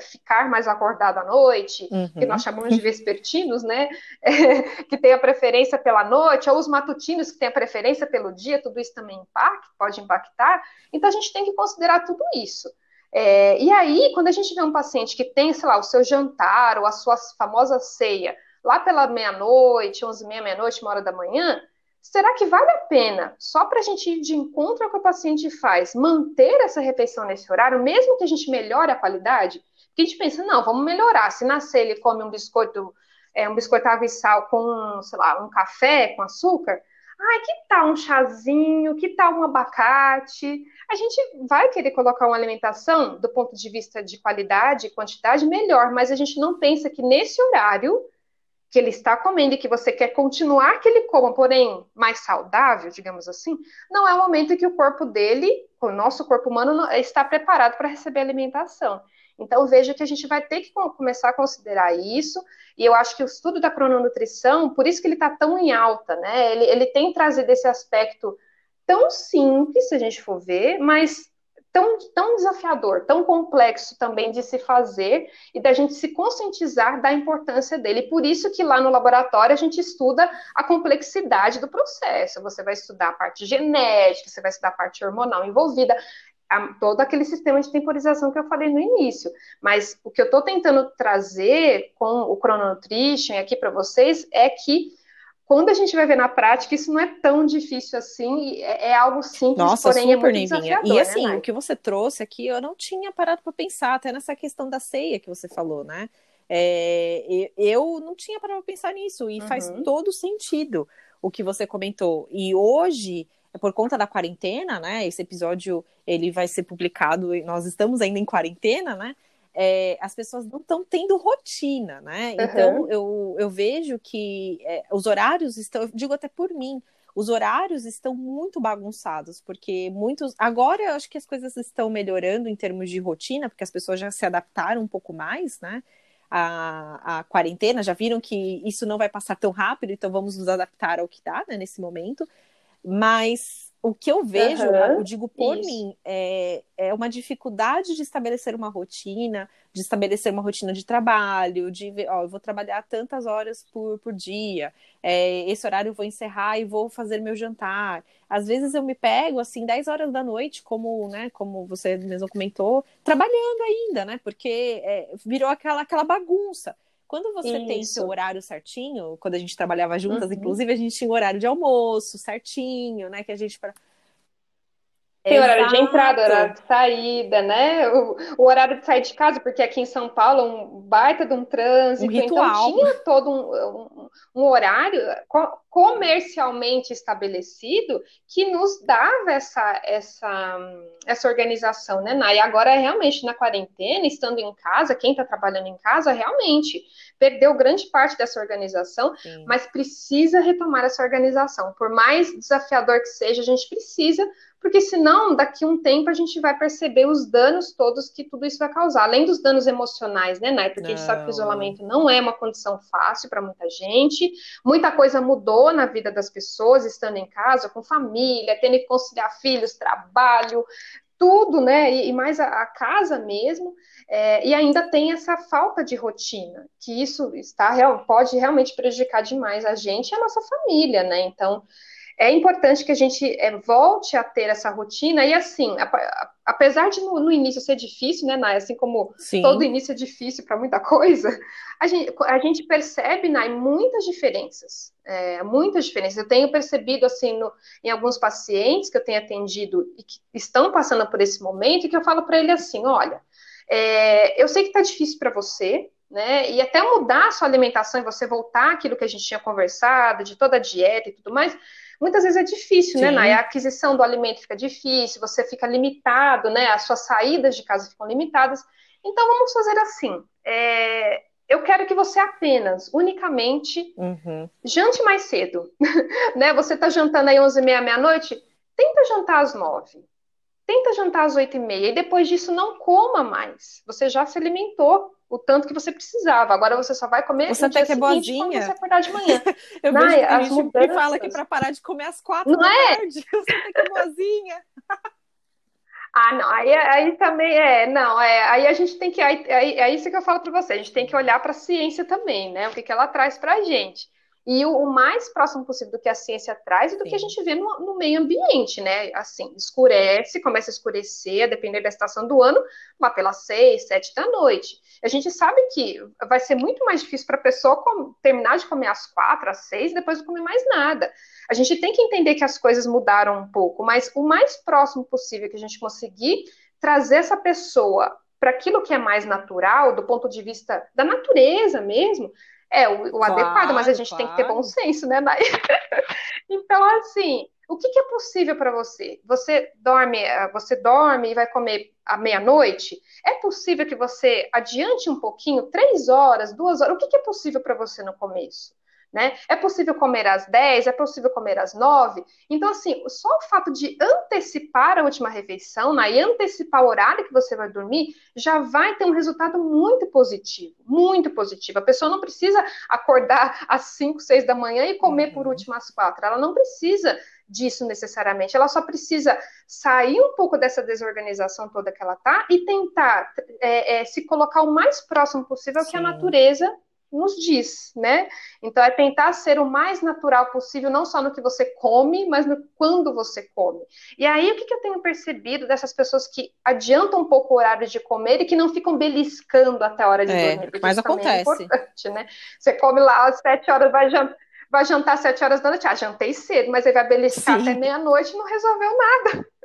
ficar mais acordado à noite, uhum. que nós chamamos de vespertinos, né? É, que tem a preferência pela noite, ou os matutinos que têm a preferência pelo dia, tudo isso também impacta, pode impactar. Então a gente tem que considerar tudo isso. É, e aí, quando a gente vê um paciente que tem, sei lá, o seu jantar ou a sua famosa ceia lá pela meia-noite, onze e meia, meia-noite, uma hora da manhã, será que vale a pena, só para a gente ir de encontro ao que o paciente faz, manter essa refeição nesse horário, mesmo que a gente melhore a qualidade? Porque a gente pensa, não, vamos melhorar. Se nascer ele come um biscoito, é, um biscoito água e sal com, sei lá, um café com açúcar, ai, que tal um chazinho, que tal um abacate? A gente vai querer colocar uma alimentação, do ponto de vista de qualidade e quantidade, melhor, mas a gente não pensa que nesse horário que ele está comendo e que você quer continuar que ele coma, porém mais saudável, digamos assim, não é o momento que o corpo dele, o nosso corpo humano, está preparado para receber alimentação. Então, veja que a gente vai ter que começar a considerar isso, e eu acho que o estudo da crononutrição, por isso que ele está tão em alta, né? Ele, ele tem trazido esse aspecto tão simples, se a gente for ver, mas tão, tão desafiador, tão complexo também de se fazer e da gente se conscientizar da importância dele. Por isso que lá no laboratório a gente estuda a complexidade do processo. Você vai estudar a parte genética, você vai estudar a parte hormonal envolvida, a, todo aquele sistema de temporização que eu falei no início. Mas o que eu estou tentando trazer com o Chrononutrition aqui para vocês é que quando a gente vai ver na prática, isso não é tão difícil assim, é, é algo simples, Nossa, porém é super, muito Neivinha. desafiador. E assim, né, o que você trouxe aqui, eu não tinha parado para pensar, até nessa questão da ceia que você falou, né? É, eu não tinha parado para pensar nisso, e uhum. faz todo sentido o que você comentou. E hoje, por conta da quarentena, né? Esse episódio ele vai ser publicado, e nós estamos ainda em quarentena, né? É, as pessoas não estão tendo rotina, né? Uhum. Então eu, eu vejo que é, os horários estão, eu digo até por mim, os horários estão muito bagunçados, porque muitos. Agora eu acho que as coisas estão melhorando em termos de rotina, porque as pessoas já se adaptaram um pouco mais, né? A, a quarentena, já viram que isso não vai passar tão rápido, então vamos nos adaptar ao que dá né, nesse momento. Mas o que eu vejo, uhum, eu digo por isso. mim, é, é uma dificuldade de estabelecer uma rotina, de estabelecer uma rotina de trabalho, de ver, ó, eu vou trabalhar tantas horas por, por dia, é, esse horário eu vou encerrar e vou fazer meu jantar. Às vezes eu me pego, assim, 10 horas da noite, como, né, como você mesmo comentou, trabalhando ainda, né, porque é, virou aquela, aquela bagunça. Quando você Isso. tem seu horário certinho, quando a gente trabalhava juntas, uhum. inclusive a gente tinha um horário de almoço certinho, né? Que a gente tem horário de entrada, horário de saída, né? O, o, horário de sair de casa, porque aqui em São Paulo é um baita de um trânsito, um então tinha todo um, um, um, horário comercialmente estabelecido que nos dava essa, essa, essa organização, né, Nai? E agora, realmente, na quarentena, estando em casa, quem está trabalhando em casa, realmente perdeu grande parte dessa organização, Sim. mas precisa retomar essa organização. Por mais desafiador que seja, a gente precisa porque senão, daqui a um tempo, a gente vai perceber os danos todos que tudo isso vai causar, além dos danos emocionais, né, Nai? Porque não. a gente sabe que o isolamento não é uma condição fácil para muita gente, muita coisa mudou na vida das pessoas, estando em casa, com família, tendo que conciliar filhos, trabalho, tudo, né? E, mais a, casa mesmo, é, e ainda tem essa falta de rotina, que isso está pode realmente prejudicar demais a gente e a nossa família, né? Então, é importante que a gente é, volte a ter essa rotina, e assim, apesar de no, no, início ser difícil, né, Nai? Assim como Sim. todo início é difícil para muita coisa, a gente, a gente percebe, Nai, muitas diferenças. É, muitas diferenças. Eu tenho percebido, assim, no, em alguns pacientes que eu tenho atendido e que estão passando por esse momento, e que eu falo para ele assim: olha, é, eu sei que está difícil para você, né? E até mudar a sua alimentação e você voltar àquilo que a gente tinha conversado, de toda a dieta e tudo mais muitas vezes é difícil, né, Sim. né, Nai? A aquisição do alimento fica difícil, você fica limitado, né? As suas saídas de casa ficam limitadas. Então, vamos fazer assim. É, eu quero que você apenas, unicamente, uhum. jante mais cedo. né? Você está jantando aí 11 e meia, meia-noite? Tenta jantar às 9. Tenta jantar às 8 e meia. E depois disso, não coma mais. Você já se alimentou o tanto que você precisava. Agora você só vai comer você até que é boazinha. você acordar de manhã. Eu Nai, vejo a gente mudanças... fala que para parar de comer às quatro não da é? tarde, você até que é boazinha. Ah, não, aí, aí também é, não, é, aí a gente tem que, aí, aí, é isso que eu falo para você, a gente tem que olhar para a ciência também, né, o que, que ela traz para a gente e o, o, mais próximo possível do que a ciência traz e do Sim. que a gente vê no, no, meio ambiente, né? Assim, escurece, começa a escurecer, a depender da estação do ano, lá pelas seis, sete da noite. A gente sabe que vai ser muito mais difícil para a pessoa terminar de comer às quatro, às seis, depois não comer mais nada. A gente tem que entender que as coisas mudaram um pouco, mas o mais próximo possível que a gente conseguir trazer essa pessoa para aquilo que é mais natural, do ponto de vista da natureza mesmo, é o, o claro, adequado, mas a gente claro. tem que ter bom senso, né, então, assim, o que, que é possível para você? Você dorme, eh, você dorme e vai comer à meia-noite? É possível que você adiante um pouquinho, três horas, duas horas? O que, que é possível para você no começo? Né? É possível comer às 10, é possível comer às 9. Então, assim, só o fato de antecipar a última refeição, né, e antecipar o horário que você vai dormir, já vai ter um resultado muito positivo, muito positivo. A pessoa não precisa acordar às 5, 6 da manhã e comer por uhum. último às 4. Ela não precisa disso necessariamente. Ela só precisa sair um pouco dessa desorganização toda que ela tá e tentar é, é, se colocar o mais próximo possível Sim. que a natureza nos diz, né? Então é tentar ser o mais natural possível, não só no que você come, mas no quando você come. E aí o que, que eu tenho percebido dessas pessoas que adiantam um pouco o horário de comer e que não ficam beliscando até a hora de é, dormir? Mas é acontece. É importante, né? Você come lá às sete horas, vai jantar vai jantar às sete horas da noite. Ah, jantei cedo, mas ele vai beliscar Sim. até meia-noite e não resolveu nada.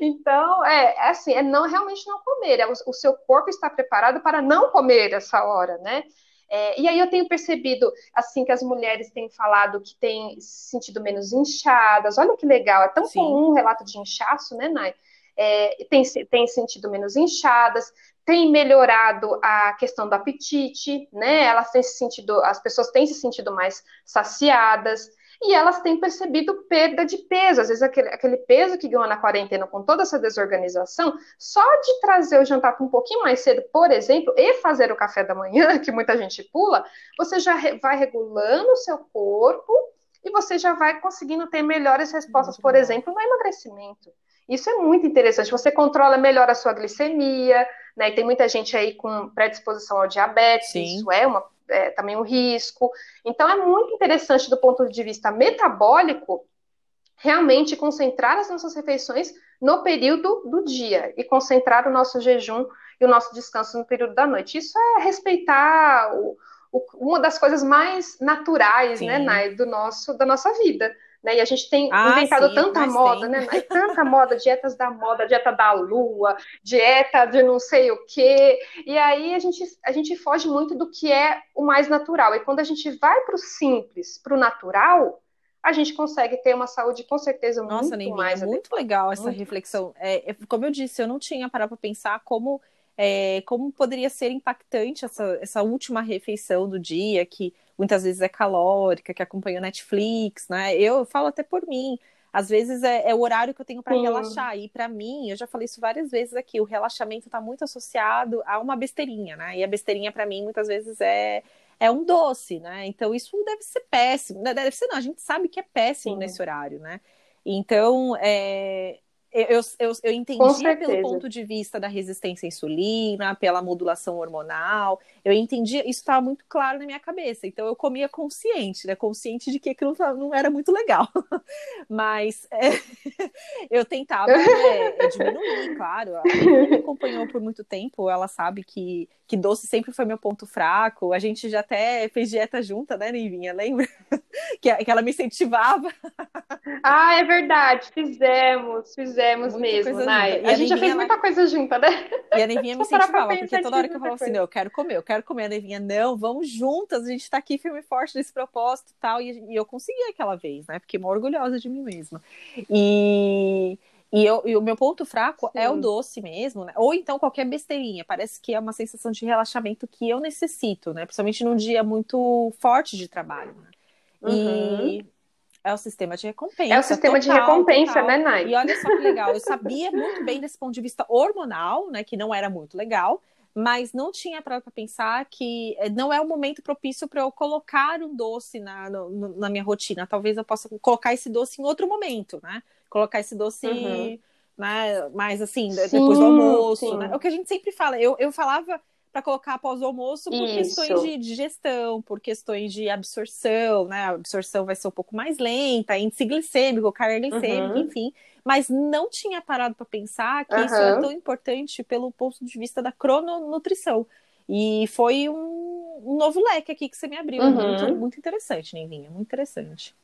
Então, é, é, assim, é não realmente não comer. É o, o, seu corpo está preparado para não comer essa hora, né? É, e aí eu tenho percebido, assim, que as mulheres têm falado que têm se sentido menos inchadas. Olha que legal, é tão Sim. comum o relato de inchaço, né, Nai? É, tem, tem sentido menos inchadas, tem melhorado a questão do apetite, né? Elas têm se sentido, as pessoas têm se sentido mais saciadas e elas têm percebido perda de peso. Às vezes, aquele, aquele peso que ganhou na quarentena com toda essa desorganização, só de trazer o jantar um pouquinho mais cedo, por exemplo, e fazer o café da manhã, que muita gente pula, você já vai regulando o seu corpo e você já vai conseguindo ter melhores respostas, por exemplo, no emagrecimento. Isso é muito interessante. Você controla melhor a sua glicemia, né? E tem muita gente aí com predisposição ao diabetes, Sim. isso é uma é, também um risco. Então, é muito interessante do ponto de vista metabólico realmente concentrar as nossas refeições no período do dia e concentrar o nosso jejum e o nosso descanso no período da noite. Isso é respeitar o, o, uma das coisas mais naturais, né, Nai, do nosso da nossa vida. Né? E a gente tem ah, inventado sim, tanta moda, sim. né? Mas tanta moda, dietas da moda, dieta da lua, dieta de não sei o quê. E aí a gente, a gente foge muito do que é o mais natural. E quando a gente vai para o simples, para o natural, a gente consegue ter uma saúde com certeza Nossa, muito mais. É muito legal essa muito reflexão. É, como eu disse, eu não tinha parado para pensar como. É, como poderia ser impactante essa, essa última refeição do dia, que muitas vezes é calórica, que acompanha o Netflix, né? Eu falo até por mim. Às vezes é, é o horário que eu tenho para relaxar. E para mim, eu já falei isso várias vezes aqui, o relaxamento está muito associado a uma besteirinha, né? E a besteirinha, para mim, muitas vezes é, é um doce, né? Então isso deve ser péssimo. Deve ser, não, a gente sabe que é péssimo Sim. nesse horário, né? Então, é, eu, eu, eu entendi pelo ponto de vista da resistência à insulina, pela modulação hormonal, eu entendi, isso estava muito claro na minha cabeça, então eu comia consciente, né? Consciente de que aquilo não era muito legal. Mas é, eu tentava né, diminuir, claro. A me acompanhou por muito tempo, ela sabe que, que doce sempre foi meu ponto fraco. A gente já até fez dieta junta, né, Neivinha? Lembra? que, que ela me incentivava. Ah, é verdade, fizemos, fizemos muita mesmo, Nai. A, a, gente já fez muita coisa junta, né? E a Nevinha me incentivava, porque toda hora que eu falava assim, não, eu quero comer, eu quero comer. A Nevinha, não, vamos juntas, a gente tá aqui firme e forte nesse propósito e tal. E, e eu consegui aquela vez, né? Fiquei uma orgulhosa de mim mesma. E... E, eu, e, o meu ponto fraco Sim. é o doce mesmo, né? Ou então qualquer besteirinha. Parece que é uma sensação de relaxamento que eu necessito, né? Principalmente num dia muito forte de trabalho. Né? Uhum. E é o sistema de recompensa. É o sistema total, de recompensa, total. né, Nai? E olha só que legal, eu sabia muito bem desse ponto de vista hormonal, né, que não era muito legal, mas não tinha para pensar que eh, não é o momento propício para eu colocar um doce na, no, na minha rotina. Talvez eu possa colocar esse doce em outro momento, né? Colocar esse doce uhum. né, mais assim, sim, depois do almoço, né? É o que a gente sempre fala. Eu, eu falava para colocar após o almoço por Isso. questões de digestão, por questões de absorção, né? A absorção vai ser um pouco mais lenta, índice glicêmico, carga glicêmica, uhum. enfim. Mas não tinha parado para pensar que uhum. isso é tão importante pelo ponto de vista da crononutrição. E foi um, um novo leque aqui que você me abriu. Uhum. Muito, muito interessante, Nivinha, muito interessante.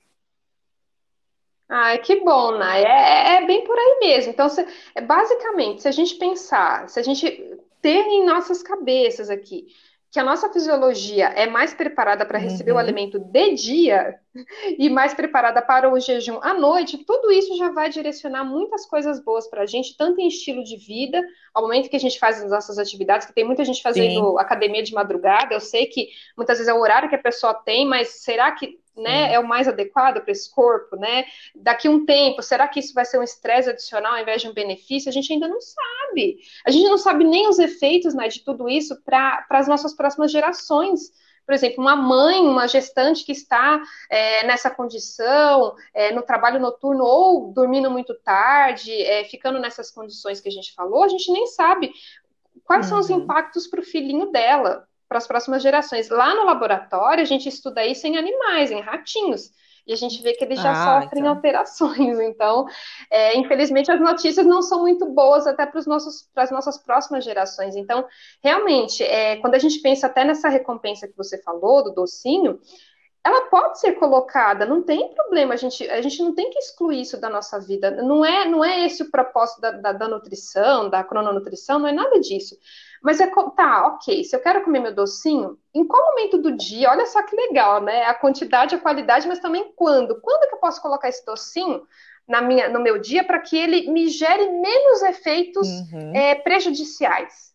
Ai, que bom, Nai. É, é, é, bem por aí mesmo. Então, se, é, basicamente, se a gente pensar, se a gente ter em nossas cabeças aqui que a nossa fisiologia é mais preparada para receber uhum. o alimento de dia e mais preparada para o jejum à noite, tudo isso já vai direcionar muitas coisas boas para a gente, tanto em estilo de vida, ao momento que a gente faz as nossas atividades, que tem muita gente fazendo Sim. academia de madrugada, eu sei que muitas vezes é o horário que a pessoa tem, mas será que né, é o mais adequado para esse corpo, né? Daqui um tempo, será que isso vai ser um estresse adicional ao invés de um benefício? A gente ainda não sabe. A gente não sabe nem os efeitos né, de tudo isso para as nossas próximas gerações. Por exemplo, uma mãe, uma gestante que está é, nessa condição, é, no trabalho noturno ou dormindo muito tarde, é, ficando nessas condições que a gente falou, a gente nem sabe quais uhum. são os uhum. impactos para o filhinho dela para as próximas gerações. Lá no laboratório, a gente estuda isso em animais, em ratinhos. E a gente vê que eles já ah, sofrem então. alterações. Então, é, infelizmente, as notícias não são muito boas até para as nossas próximas gerações. Então, realmente, é, quando a gente pensa até nessa recompensa que você falou, do docinho, ela pode ser colocada, não tem problema, a gente, a gente não tem que excluir isso da nossa vida. Não é, não é esse o propósito da, da, da nutrição, da crononutrição, não é nada disso. Mas é tá, ok, se eu quero comer meu docinho, em qual momento do dia? Olha só que legal, né? A quantidade, a qualidade, mas também quando? Quando que eu posso colocar esse docinho na minha, no meu dia para que ele me gere menos efeitos uhum. é, prejudiciais?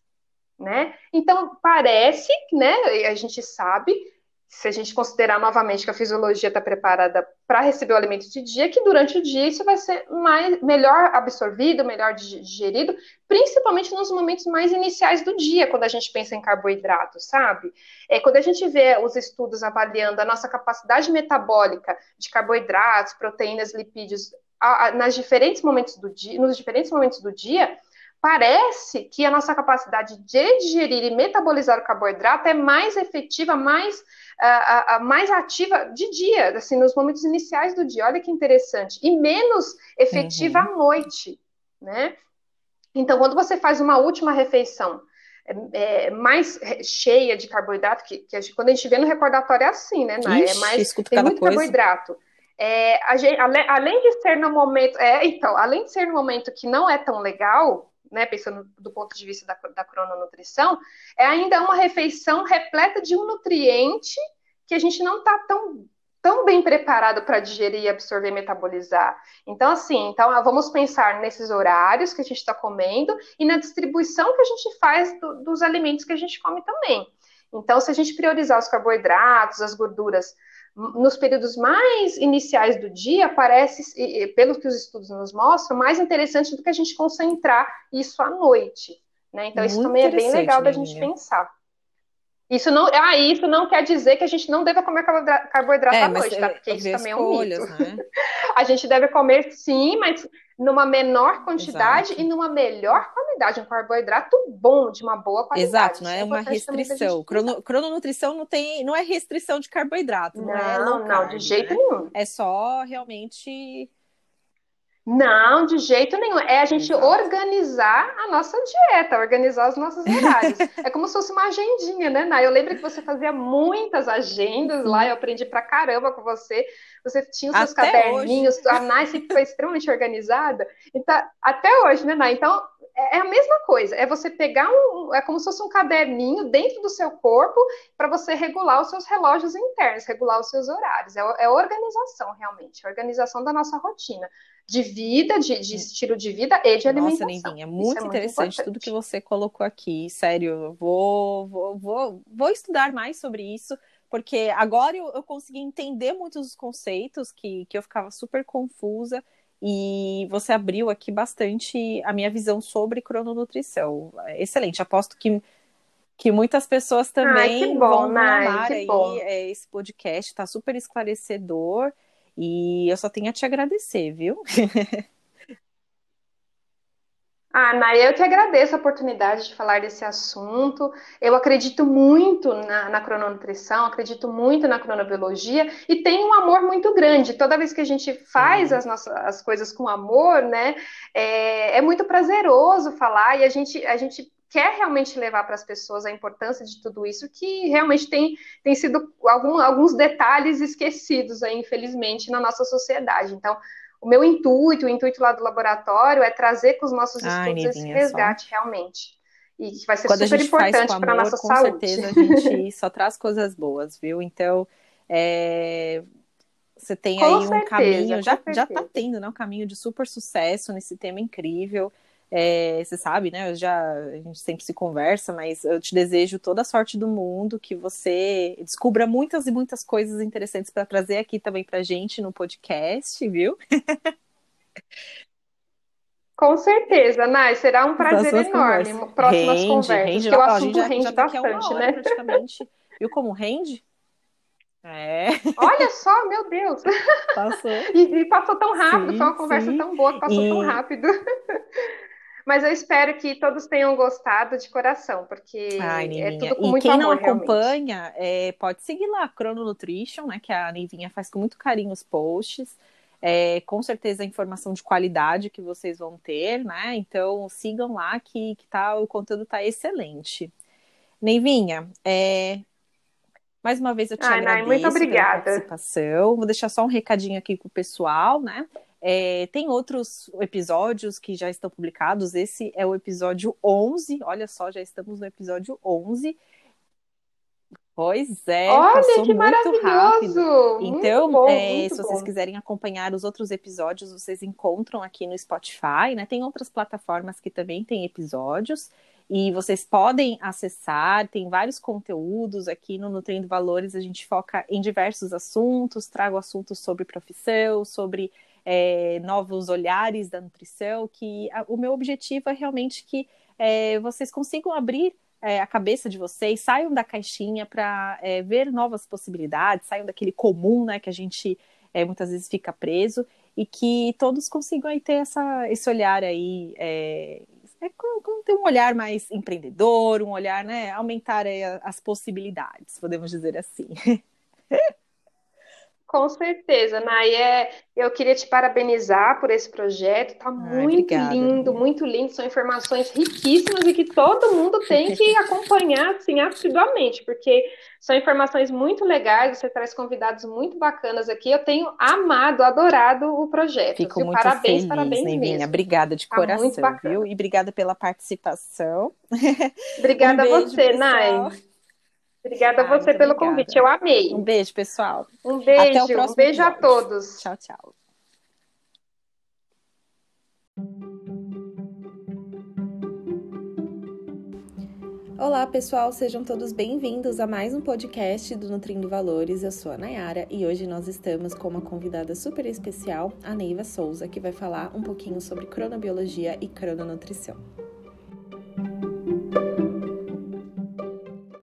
Né? Então, parece, né, a gente sabe se a gente considerar novamente que a fisiologia está preparada para receber o alimento de dia, que durante o dia isso vai ser mais, melhor absorvido, melhor digerido, principalmente nos momentos mais iniciais do dia, quando a gente pensa em carboidratos, sabe? É, quando a gente vê os estudos avaliando a nossa capacidade metabólica de carboidratos, proteínas, lipídios, a, a, nas diferentes momentos do dia, nos diferentes momentos do dia, parece que a nossa capacidade de digerir e metabolizar o carboidrato é mais efetiva, mais a, a, mais ativa de dia, assim, nos momentos iniciais do dia. Olha que interessante. E menos efetiva uhum. à noite, né? Então, quando você faz uma última refeição é, é, mais cheia de carboidrato, que, que a gente, quando a gente vê no recordatório é assim, né? Ixi, é mais tem muito coisa. carboidrato. É, gente, além, além, de ser no momento, é, então, além de ser no momento que não é tão legal, né, pensando do ponto de vista da, da crononutrição, é ainda uma refeição repleta de um nutriente que a gente não está tão, tão bem preparado para digerir, absorver e metabolizar. Então, assim, então vamos pensar nesses horários que a gente está comendo e na distribuição que a gente faz do, dos alimentos que a gente come também. Então, se a gente priorizar os carboidratos, as gorduras nos períodos mais iniciais do dia, parece, pelo que os estudos nos mostram, mais interessante do que a gente concentrar isso à noite. Né? Então, Muito isso também é bem legal da gente pensar. Isso não, ah, isso não quer dizer que a gente não deva comer carboidrato é, à noite, tá? Porque isso também escolhas, é um mito. Né? a gente deve comer sim, mas numa menor quantidade Exato. e numa melhor qualidade, um carboidrato bom, de uma boa qualidade. Exato, não é, é uma restrição. Crono, crononutrição não tem, não é restrição de carboidrato, não, é não é não, de jeito né? nenhum. É só realmente não, de jeito nenhum. É a gente Exato. organizar a nossa dieta, organizar os nossos horários. é como se fosse uma agendinha, né, Nay? Eu lembro que você fazia muitas agendas lá, eu aprendi pra caramba com você. Você tinha os seus até caderninhos, hoje. a Nay sempre foi extremamente organizada. Então, até hoje, né, Nay? Então, é, é a mesma coisa. É você pegar um. É como se fosse um caderninho dentro do seu corpo para você regular os seus relógios internos, regular os seus horários. É, é organização, realmente. organização da nossa rotina de vida, de, de, estilo de vida e de alimentação. Nossa, Nevinha, muito é interessante muito tudo que você colocou aqui. Sério, vou, vou, vou, vou estudar mais sobre isso, porque agora eu, eu consegui entender muitos dos conceitos que, que eu ficava super confusa. E você abriu aqui bastante a minha visão sobre crononutrição. Excelente, aposto que, que muitas pessoas também Ai, bom, vão amar aí é, esse podcast, está super esclarecedor. E eu só tenho a te agradecer, viu? Ah, Naya, eu que agradeço a oportunidade de falar desse assunto. Eu acredito muito na, na crononutrição, acredito muito na cronobiologia e tenho um amor muito grande. Toda vez que a gente faz as nossas as coisas com amor, né, é, é muito prazeroso falar e a gente, a gente quer realmente levar para as pessoas a importância de tudo isso, que realmente tem, tem sido algum, alguns detalhes esquecidos, aí, infelizmente, na nossa sociedade. Então, o meu intuito, o intuito lá do laboratório é trazer com os nossos estudos esse resgate só. realmente. E que vai ser Quando super importante para a nossa com saúde. Com certeza a gente só traz coisas boas, viu? Então, é, você tem com aí certeza, um caminho, já, já tá tendo, né? Um caminho de super sucesso nesse tema incrível. É, você sabe, né? Eu já, a gente sempre se conversa, mas eu te desejo toda a sorte do mundo, que você descubra muitas e muitas coisas interessantes para trazer aqui também para gente no podcast, viu? Com certeza, Nai, será um prazer enorme. Conversas. Próximas rende, conversas, rende, que o assunto já, rende já tá bastante, né? Praticamente. Viu como rende? É. Olha só, meu Deus! Passou. E, e passou tão rápido, sim, foi uma conversa sim. tão boa que passou e... tão rápido. Mas eu espero que todos tenham gostado de coração, porque Ai, é tudo com e muito quem amor, não acompanha, é, pode seguir lá a Crono Nutrition, né? Que a Nivinha faz com muito carinho os posts. É, com certeza a informação de qualidade que vocês vão ter, né? Então sigam lá que, que tá, o conteúdo tá excelente. Neivinha, é, Mais uma vez eu te Ai, agradeço Nai, muito obrigada. pela participação. Vou deixar só um recadinho aqui pro pessoal, né? É, tem outros episódios que já estão publicados. Esse é o episódio 11. Olha só, já estamos no episódio 11. Pois é, Olha passou que muito rápido. maravilhoso! Então, muito bom, é, muito se bom. vocês quiserem acompanhar os outros episódios, vocês encontram aqui no Spotify, né? Tem outras plataformas que também têm episódios. E vocês podem acessar, tem vários conteúdos aqui no Nutrindo Valores. A gente foca em diversos assuntos, trago assuntos sobre profissão, sobre é, novos olhares da nutrição, que a, o meu objetivo é realmente que é, vocês consigam abrir é, a cabeça de vocês, saiam da caixinha para é, ver novas possibilidades, saiam daquele comum, né, que a gente é, muitas vezes fica preso, e que todos consigam aí ter essa, esse olhar aí, é, é, ter um olhar mais empreendedor, um olhar, né, aumentar as possibilidades, podemos dizer assim. Com certeza, Nay. É, eu queria te parabenizar por esse projeto. Tá muito obrigada, lindo, muito lindo. São informações riquíssimas e que todo mundo tem que acompanhar assim assiduamente, porque são informações muito legais. Você traz convidados muito bacanas aqui. Eu tenho amado, adorado o projeto. Fico viu? muito Parabéns, feliz, parabéns Neivinha. mesmo. Obrigada de Tá muito coração, viu? E obrigada pela participação. Obrigada Um a você, pessoal. Nay. Obrigada a você pelo obrigada. convite. Eu amei. Um beijo, pessoal. Um Até o beijo, um próximo beijo a episódio. todos. Tchau, tchau. Olá, pessoal, sejam todos bem-vindos a mais um podcast do Nutrindo Valores. Eu sou a Nayara e hoje nós estamos com uma convidada super especial, a Neiva Souza, que vai falar um pouquinho sobre cronobiologia e crononutrição.